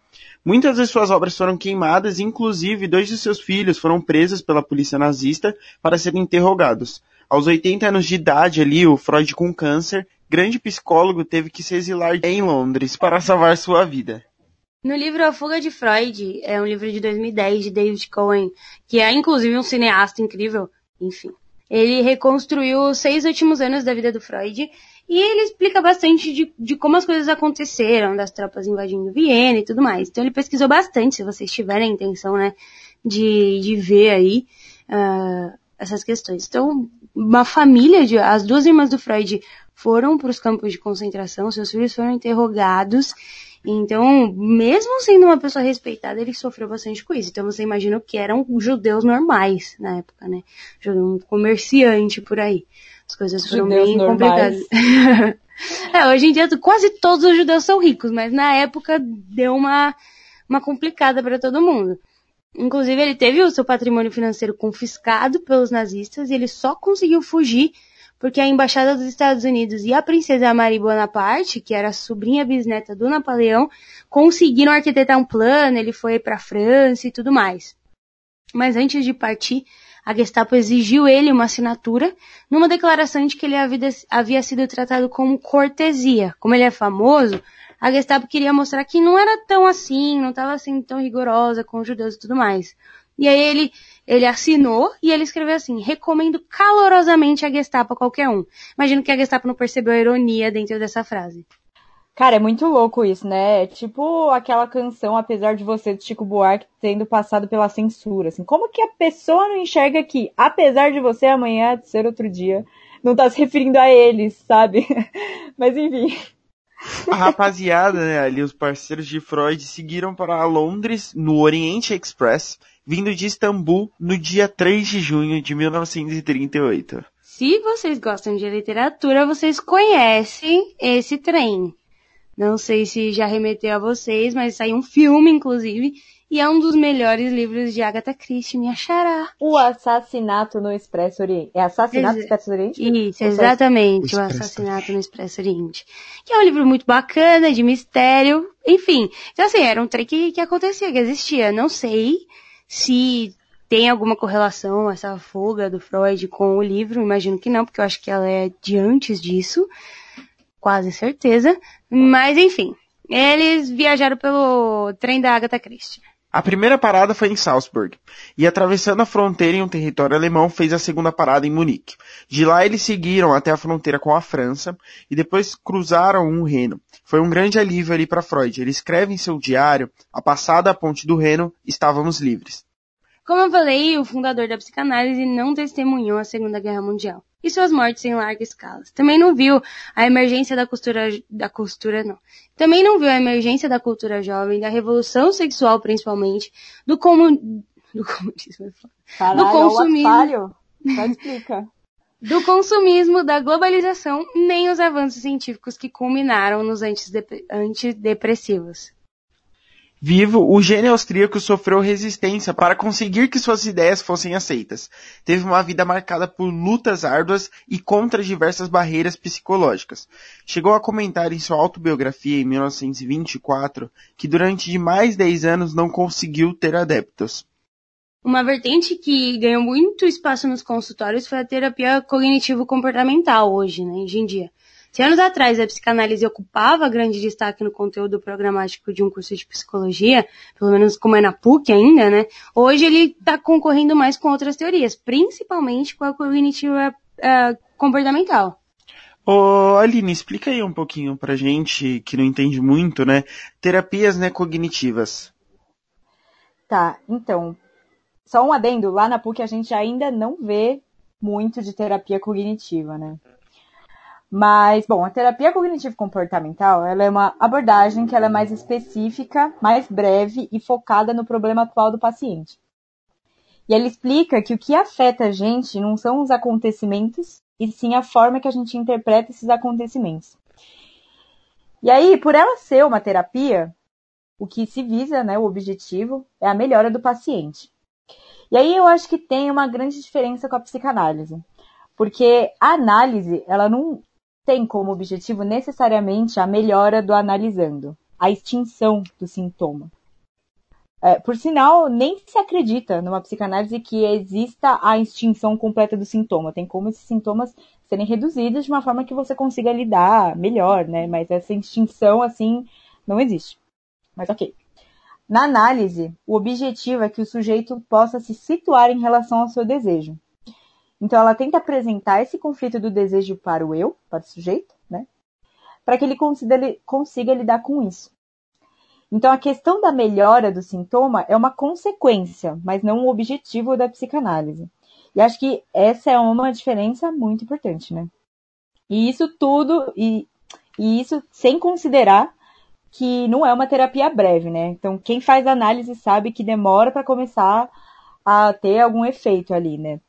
Muitas de suas obras foram queimadas, inclusive dois de seus filhos foram presos pela polícia nazista para serem interrogados. Aos 80 anos de idade ali, o Freud com câncer, grande psicólogo, teve que se exilar em Londres para salvar sua vida. No livro A Fuga de Freud, é um livro de 2010 de David Cohen, que é inclusive um cineasta incrível, enfim. Ele reconstruiu os seis últimos anos da vida do Freud e ele explica bastante de, de como as coisas aconteceram, das tropas invadindo Viena e tudo mais. Então ele pesquisou bastante, se vocês tiverem a intenção, né, de, de ver aí uh, essas questões. Então, uma família de, as duas irmãs do Freud foram para os campos de concentração, seus filhos foram interrogados. Então, mesmo sendo uma pessoa respeitada, ele sofreu bastante com isso. Então, você imagina que eram judeus normais na época, né? Um comerciante por aí. As coisas foram judeus bem normais. complicadas. [LAUGHS] é, hoje em dia quase todos os judeus são ricos, mas na época deu uma, uma complicada para todo mundo. Inclusive, ele teve o seu patrimônio financeiro confiscado pelos nazistas e ele só conseguiu fugir porque a embaixada dos Estados Unidos e a princesa Marie Bonaparte, que era sobrinha bisneta do Napoleão, conseguiram arquitetar um plano, ele foi para a França e tudo mais. Mas antes de partir, a Gestapo exigiu ele uma assinatura numa declaração de que ele havia, havia sido tratado como cortesia. Como ele é famoso, a Gestapo queria mostrar que não era tão assim, não estava assim tão rigorosa com os judeus e tudo mais. E aí ele, ele assinou e ele escreveu assim, recomendo calorosamente a Gestapo a qualquer um. Imagino que a Gestapo não percebeu a ironia dentro dessa frase. Cara, é muito louco isso, né? É tipo aquela canção, apesar de você, do Chico Buarque, tendo passado pela censura. Assim, como que a pessoa não enxerga que, apesar de você, amanhã de ser outro dia, não tá se referindo a eles, sabe? [LAUGHS] Mas enfim. A rapaziada, né, ali, os parceiros de Freud, seguiram para Londres, no Oriente Express, vindo de Istambul no dia 3 de junho de 1938. Se vocês gostam de literatura, vocês conhecem esse trem. Não sei se já remeteu a vocês, mas saiu um filme, inclusive, e é um dos melhores livros de Agatha Christie, me achará. O Assassinato no Expresso Oriente. É Assassinato no Expresso Oriente? Isso, exatamente, o, o Assassinato no Expresso Oriente. Que é um livro muito bacana, de mistério, enfim. Então assim, era um trem que, que acontecia, que existia. Não sei se tem alguma correlação essa fuga do Freud com o livro, imagino que não, porque eu acho que ela é de antes disso, quase certeza. Mas enfim, eles viajaram pelo trem da Agatha Christie. A primeira parada foi em Salzburg, e atravessando a fronteira em um território alemão fez a segunda parada em Munique. De lá eles seguiram até a fronteira com a França e depois cruzaram um Reno. Foi um grande alívio ali para Freud. Ele escreve em seu diário, a passada a ponte do Reno, estávamos livres. Como eu falei, o fundador da psicanálise não testemunhou a Segunda Guerra Mundial e suas mortes em larga escala. Também não viu a emergência da costura, da costura não. Também não viu a emergência da cultura jovem, da revolução sexual principalmente, do comun, do comunismo, é [LAUGHS] Caralho, do consumismo. Só explica. [LAUGHS] Do consumismo, da globalização, nem os avanços científicos que culminaram nos antidepressivos. Vivo, o gênio austríaco sofreu resistência para conseguir que suas ideias fossem aceitas. Teve uma vida marcada por lutas árduas e contra diversas barreiras psicológicas. Chegou a comentar em sua autobiografia em 1924 que durante mais 10 anos não conseguiu ter adeptos. Uma vertente que ganhou muito espaço nos consultórios foi a terapia cognitivo-comportamental hoje, né, hoje em dia. Se anos atrás a psicanálise ocupava grande destaque no conteúdo programático de um curso de psicologia, pelo menos como é na PUC ainda, né? Hoje ele está concorrendo mais com outras teorias, principalmente com a cognitiva uh, comportamental. Ô, Aline, explica aí um pouquinho pra gente que não entende muito, né? Terapias né, cognitivas. Tá, então, só um adendo, lá na PUC a gente ainda não vê muito de terapia cognitiva, né? Mas, bom, a terapia cognitivo-comportamental, ela é uma abordagem que ela é mais específica, mais breve e focada no problema atual do paciente. E ela explica que o que afeta a gente não são os acontecimentos, e sim a forma que a gente interpreta esses acontecimentos. E aí, por ela ser uma terapia, o que se visa, né, o objetivo, é a melhora do paciente. E aí eu acho que tem uma grande diferença com a psicanálise. Porque a análise, ela não tem como objetivo necessariamente a melhora do analisando, a extinção do sintoma. É, por sinal, nem se acredita numa psicanálise que exista a extinção completa do sintoma. Tem como esses sintomas serem reduzidos de uma forma que você consiga lidar melhor, né? Mas essa extinção, assim, não existe. Mas ok. Na análise, o objetivo é que o sujeito possa se situar em relação ao seu desejo. Então ela tenta apresentar esse conflito do desejo para o eu, para o sujeito, né? Para que ele consiga, lidar com isso. Então a questão da melhora do sintoma é uma consequência, mas não um objetivo da psicanálise. E acho que essa é uma diferença muito importante, né? E isso tudo, e, e isso sem considerar que não é uma terapia breve, né? Então quem faz análise sabe que demora para começar a ter algum efeito ali, né?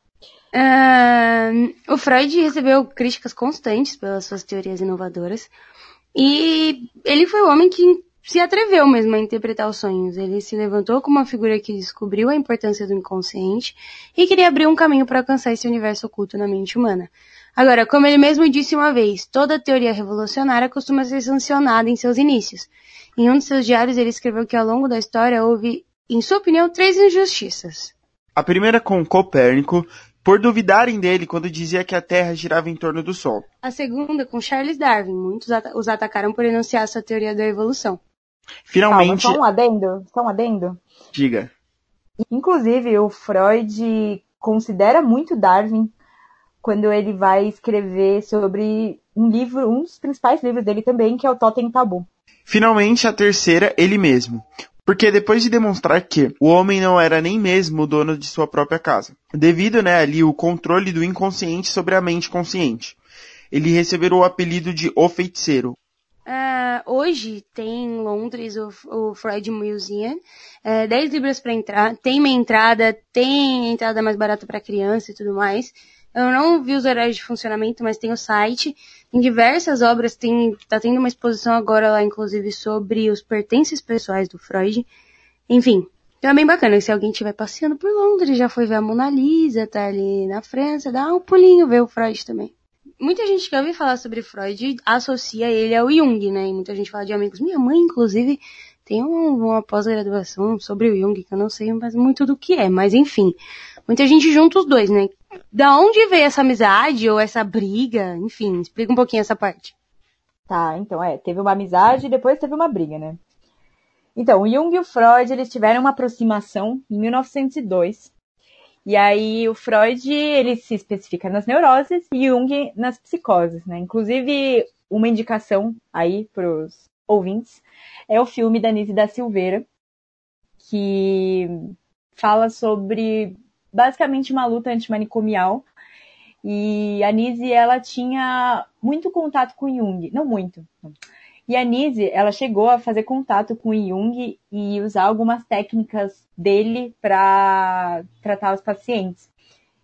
Uh, o Freud recebeu críticas constantes pelas suas teorias inovadoras e ele foi o homem que se atreveu mesmo a interpretar os sonhos. Ele se levantou como uma figura que descobriu a importância do inconsciente e queria abrir um caminho para alcançar esse universo oculto na mente humana. Agora, como ele mesmo disse uma vez, toda teoria revolucionária costuma ser sancionada em seus inícios. Em um de seus diários, ele escreveu que ao longo da história houve, em sua opinião, três injustiças. A primeira com Copérnico, por duvidarem dele quando dizia que a Terra girava em torno do Sol. A segunda com Charles Darwin. Muitos os atacaram por enunciar sua teoria da evolução. Finalmente. Calma, só um adendo, só um adendo. Diga. Inclusive, o Freud considera muito Darwin quando ele vai escrever sobre um livro, um dos principais livros dele também, que é o Totem Tabu. Finalmente, a terceira, ele mesmo. Porque depois de demonstrar que o homem não era nem mesmo o dono de sua própria casa, devido né, ali o controle do inconsciente sobre a mente consciente, ele recebeu o apelido de O Feiticeiro. Uh, hoje tem em Londres o, o Freud Museum, é, 10 libras para entrar, tem meia entrada, tem entrada mais barata para criança e tudo mais. Eu não vi os horários de funcionamento, mas tem o site. Em diversas obras tem, tá tendo uma exposição agora lá, inclusive, sobre os pertences pessoais do Freud. Enfim, então é bem bacana. Se alguém estiver passeando por Londres, já foi ver a Mona Lisa, tá ali na França, dá um pulinho ver o Freud também muita gente que ouve falar sobre Freud associa ele ao Jung, né? E muita gente fala de amigos. Minha mãe, inclusive, tem uma pós-graduação sobre o Jung, que eu não sei muito do que é, mas enfim. Muita gente junta os dois, né? Da onde veio essa amizade ou essa briga? Enfim, explica um pouquinho essa parte. Tá, então é, teve uma amizade e depois teve uma briga, né? Então, o Jung e o Freud, eles tiveram uma aproximação em 1902, e aí o Freud, ele se especifica nas neuroses e Jung nas psicoses, né? Inclusive, uma indicação aí para os ouvintes é o filme da Nise da Silveira, que fala sobre basicamente uma luta antimanicomial. E a Nise, ela tinha muito contato com Jung, não muito, e a Nise, ela chegou a fazer contato com Jung e usar algumas técnicas dele para tratar os pacientes.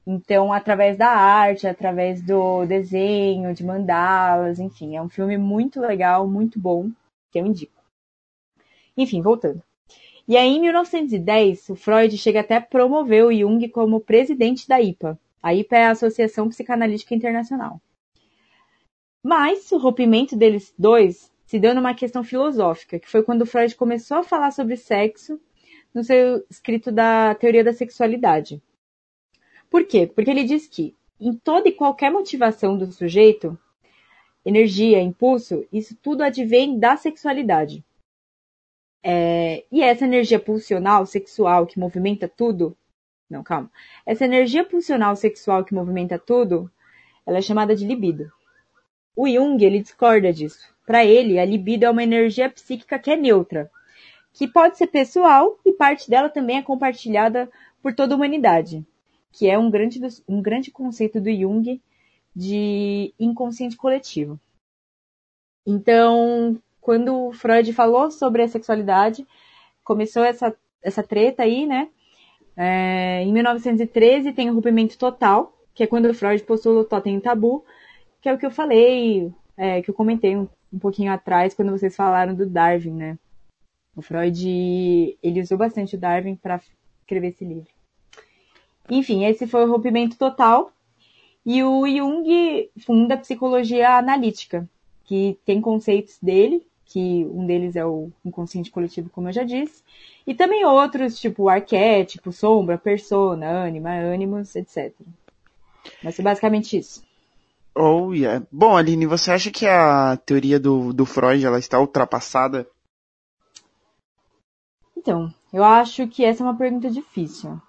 Então, através da arte, através do desenho, de mandalas, enfim, é um filme muito legal, muito bom, que eu indico. Enfim, voltando. E aí, em 1910, o Freud chega até a promover o Jung como presidente da IPA. A IPA é a Associação Psicanalítica Internacional. Mas o rompimento deles dois se deu numa questão filosófica, que foi quando Freud começou a falar sobre sexo no seu escrito da teoria da sexualidade. Por quê? Porque ele diz que em toda e qualquer motivação do sujeito, energia, impulso, isso tudo advém da sexualidade. É, e essa energia pulsional sexual que movimenta tudo, não, calma. Essa energia pulsional sexual que movimenta tudo, ela é chamada de libido. O Jung, ele discorda disso. Para ele, a libido é uma energia psíquica que é neutra, que pode ser pessoal e parte dela também é compartilhada por toda a humanidade, que é um grande, um grande conceito do Jung de inconsciente coletivo. Então, quando Freud falou sobre a sexualidade, começou essa, essa treta aí, né? É, em 1913 tem o rompimento total, que é quando Freud postula o totem tabu, que é o que eu falei, é, que eu comentei um, um pouquinho atrás quando vocês falaram do Darwin, né? O Freud, ele usou bastante o Darwin para escrever esse livro. Enfim, esse foi o rompimento total. E o Jung funda a psicologia analítica, que tem conceitos dele, que um deles é o inconsciente coletivo, como eu já disse, e também outros, tipo arquétipo, sombra, persona, ânima, ânimos, etc. Mas é basicamente isso. Oh, yeah. Bom, Aline, você acha que a teoria do, do Freud ela está ultrapassada? Então, eu acho que essa é uma pergunta difícil.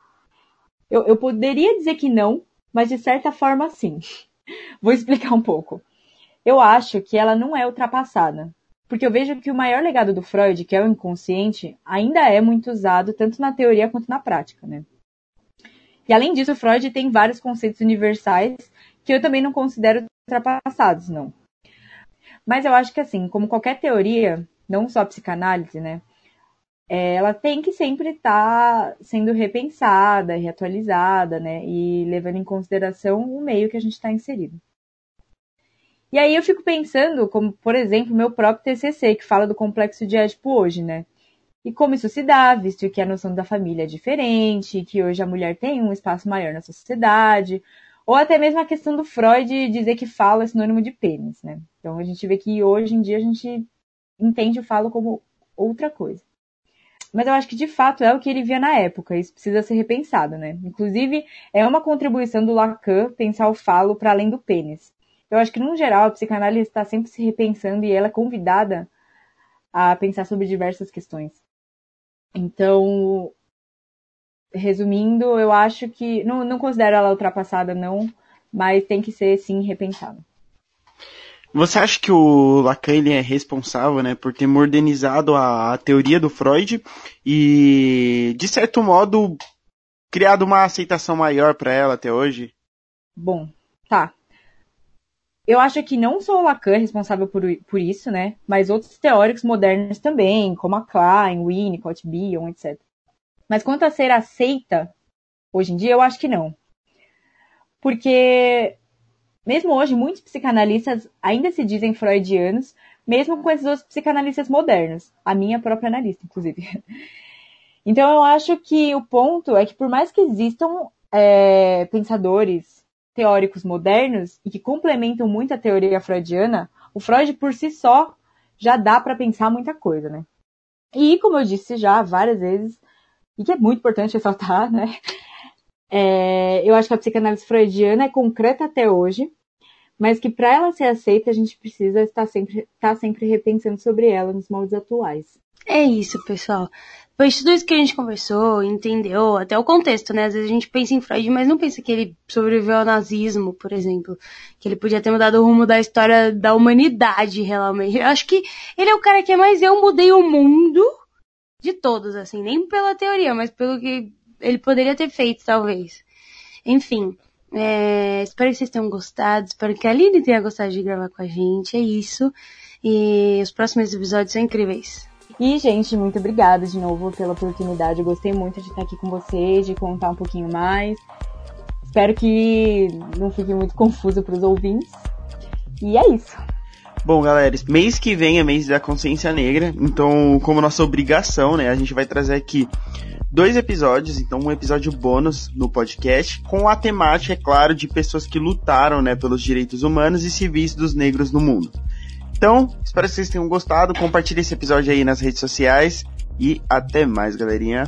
Eu, eu poderia dizer que não, mas de certa forma sim. [LAUGHS] Vou explicar um pouco. Eu acho que ela não é ultrapassada. Porque eu vejo que o maior legado do Freud, que é o inconsciente, ainda é muito usado tanto na teoria quanto na prática, né? E além disso, Freud tem vários conceitos universais que eu também não considero ultrapassados, não. Mas eu acho que assim, como qualquer teoria, não só a psicanálise, né? Ela tem que sempre estar tá sendo repensada, reatualizada, né? E levando em consideração o meio que a gente está inserido. E aí eu fico pensando, como por exemplo, meu próprio TCC, que fala do complexo de Édipo hoje, né? E como isso se dá, visto que a noção da família é diferente, que hoje a mulher tem um espaço maior na sociedade, ou até mesmo a questão do Freud dizer que falo é sinônimo de pênis, né? Então a gente vê que hoje em dia a gente entende o falo como outra coisa. Mas eu acho que de fato é o que ele via na época, isso precisa ser repensado, né? Inclusive, é uma contribuição do Lacan pensar o falo para além do pênis. Eu acho que, no geral, a psicanálise está sempre se repensando e ela é convidada a pensar sobre diversas questões. Então, resumindo, eu acho que. Não, não considero ela ultrapassada, não, mas tem que ser, sim, repensada. Você acha que o Lacan ele é responsável, né, por ter modernizado a, a, teoria do Freud e, de certo modo, criado uma aceitação maior para ela até hoje? Bom, tá. Eu acho que não só o Lacan é responsável por, por isso, né? Mas outros teóricos modernos também, como a Klein, Winnicott, Bion, etc. Mas quanto a ser aceita, hoje em dia, eu acho que não. Porque, mesmo hoje, muitos psicanalistas ainda se dizem freudianos, mesmo com esses outros psicanalistas modernos. A minha própria analista, inclusive. [LAUGHS] Então, eu acho que o ponto é que, por mais que existam é, pensadores teóricos modernos e que complementam muito a teoria freudiana, o Freud por si só já dá para pensar muita coisa, né? E como eu disse já várias vezes, e que é muito importante ressaltar, [LAUGHS] né? É, eu acho que a psicanálise freudiana é concreta até hoje, mas que para ela ser aceita a gente precisa estar sempre, estar tá sempre repensando sobre ela nos moldes atuais. É isso, pessoal. De tudo isso que a gente conversou, entendeu, até o contexto, né? Às vezes a gente pensa em Freud, mas não pensa que ele sobreviveu ao nazismo, por exemplo. Que ele podia ter mudado o rumo da história da humanidade, realmente. Eu acho que ele é o cara que é mais eu mudei o mundo de todos, assim. Nem pela teoria, mas pelo que ele poderia ter feito, talvez. Enfim, é, espero que vocês tenham gostado. Espero que a Aline tenha gostado de gravar com a gente. É isso. E os próximos episódios são incríveis. E, gente, muito obrigada de novo pela oportunidade. Eu gostei muito de estar aqui com vocês, de contar um pouquinho mais. Espero que não fique muito confuso para os ouvintes. E é isso. Bom, galera, mês que vem é mês da consciência negra, então, como nossa obrigação, né, a gente vai trazer aqui dois episódios, então um episódio bônus no podcast, com a temática, é claro, de pessoas que lutaram, né, pelos direitos humanos e civis dos negros no mundo. Então, espero que vocês tenham gostado. Compartilhe esse episódio aí nas redes sociais. E até mais, galerinha.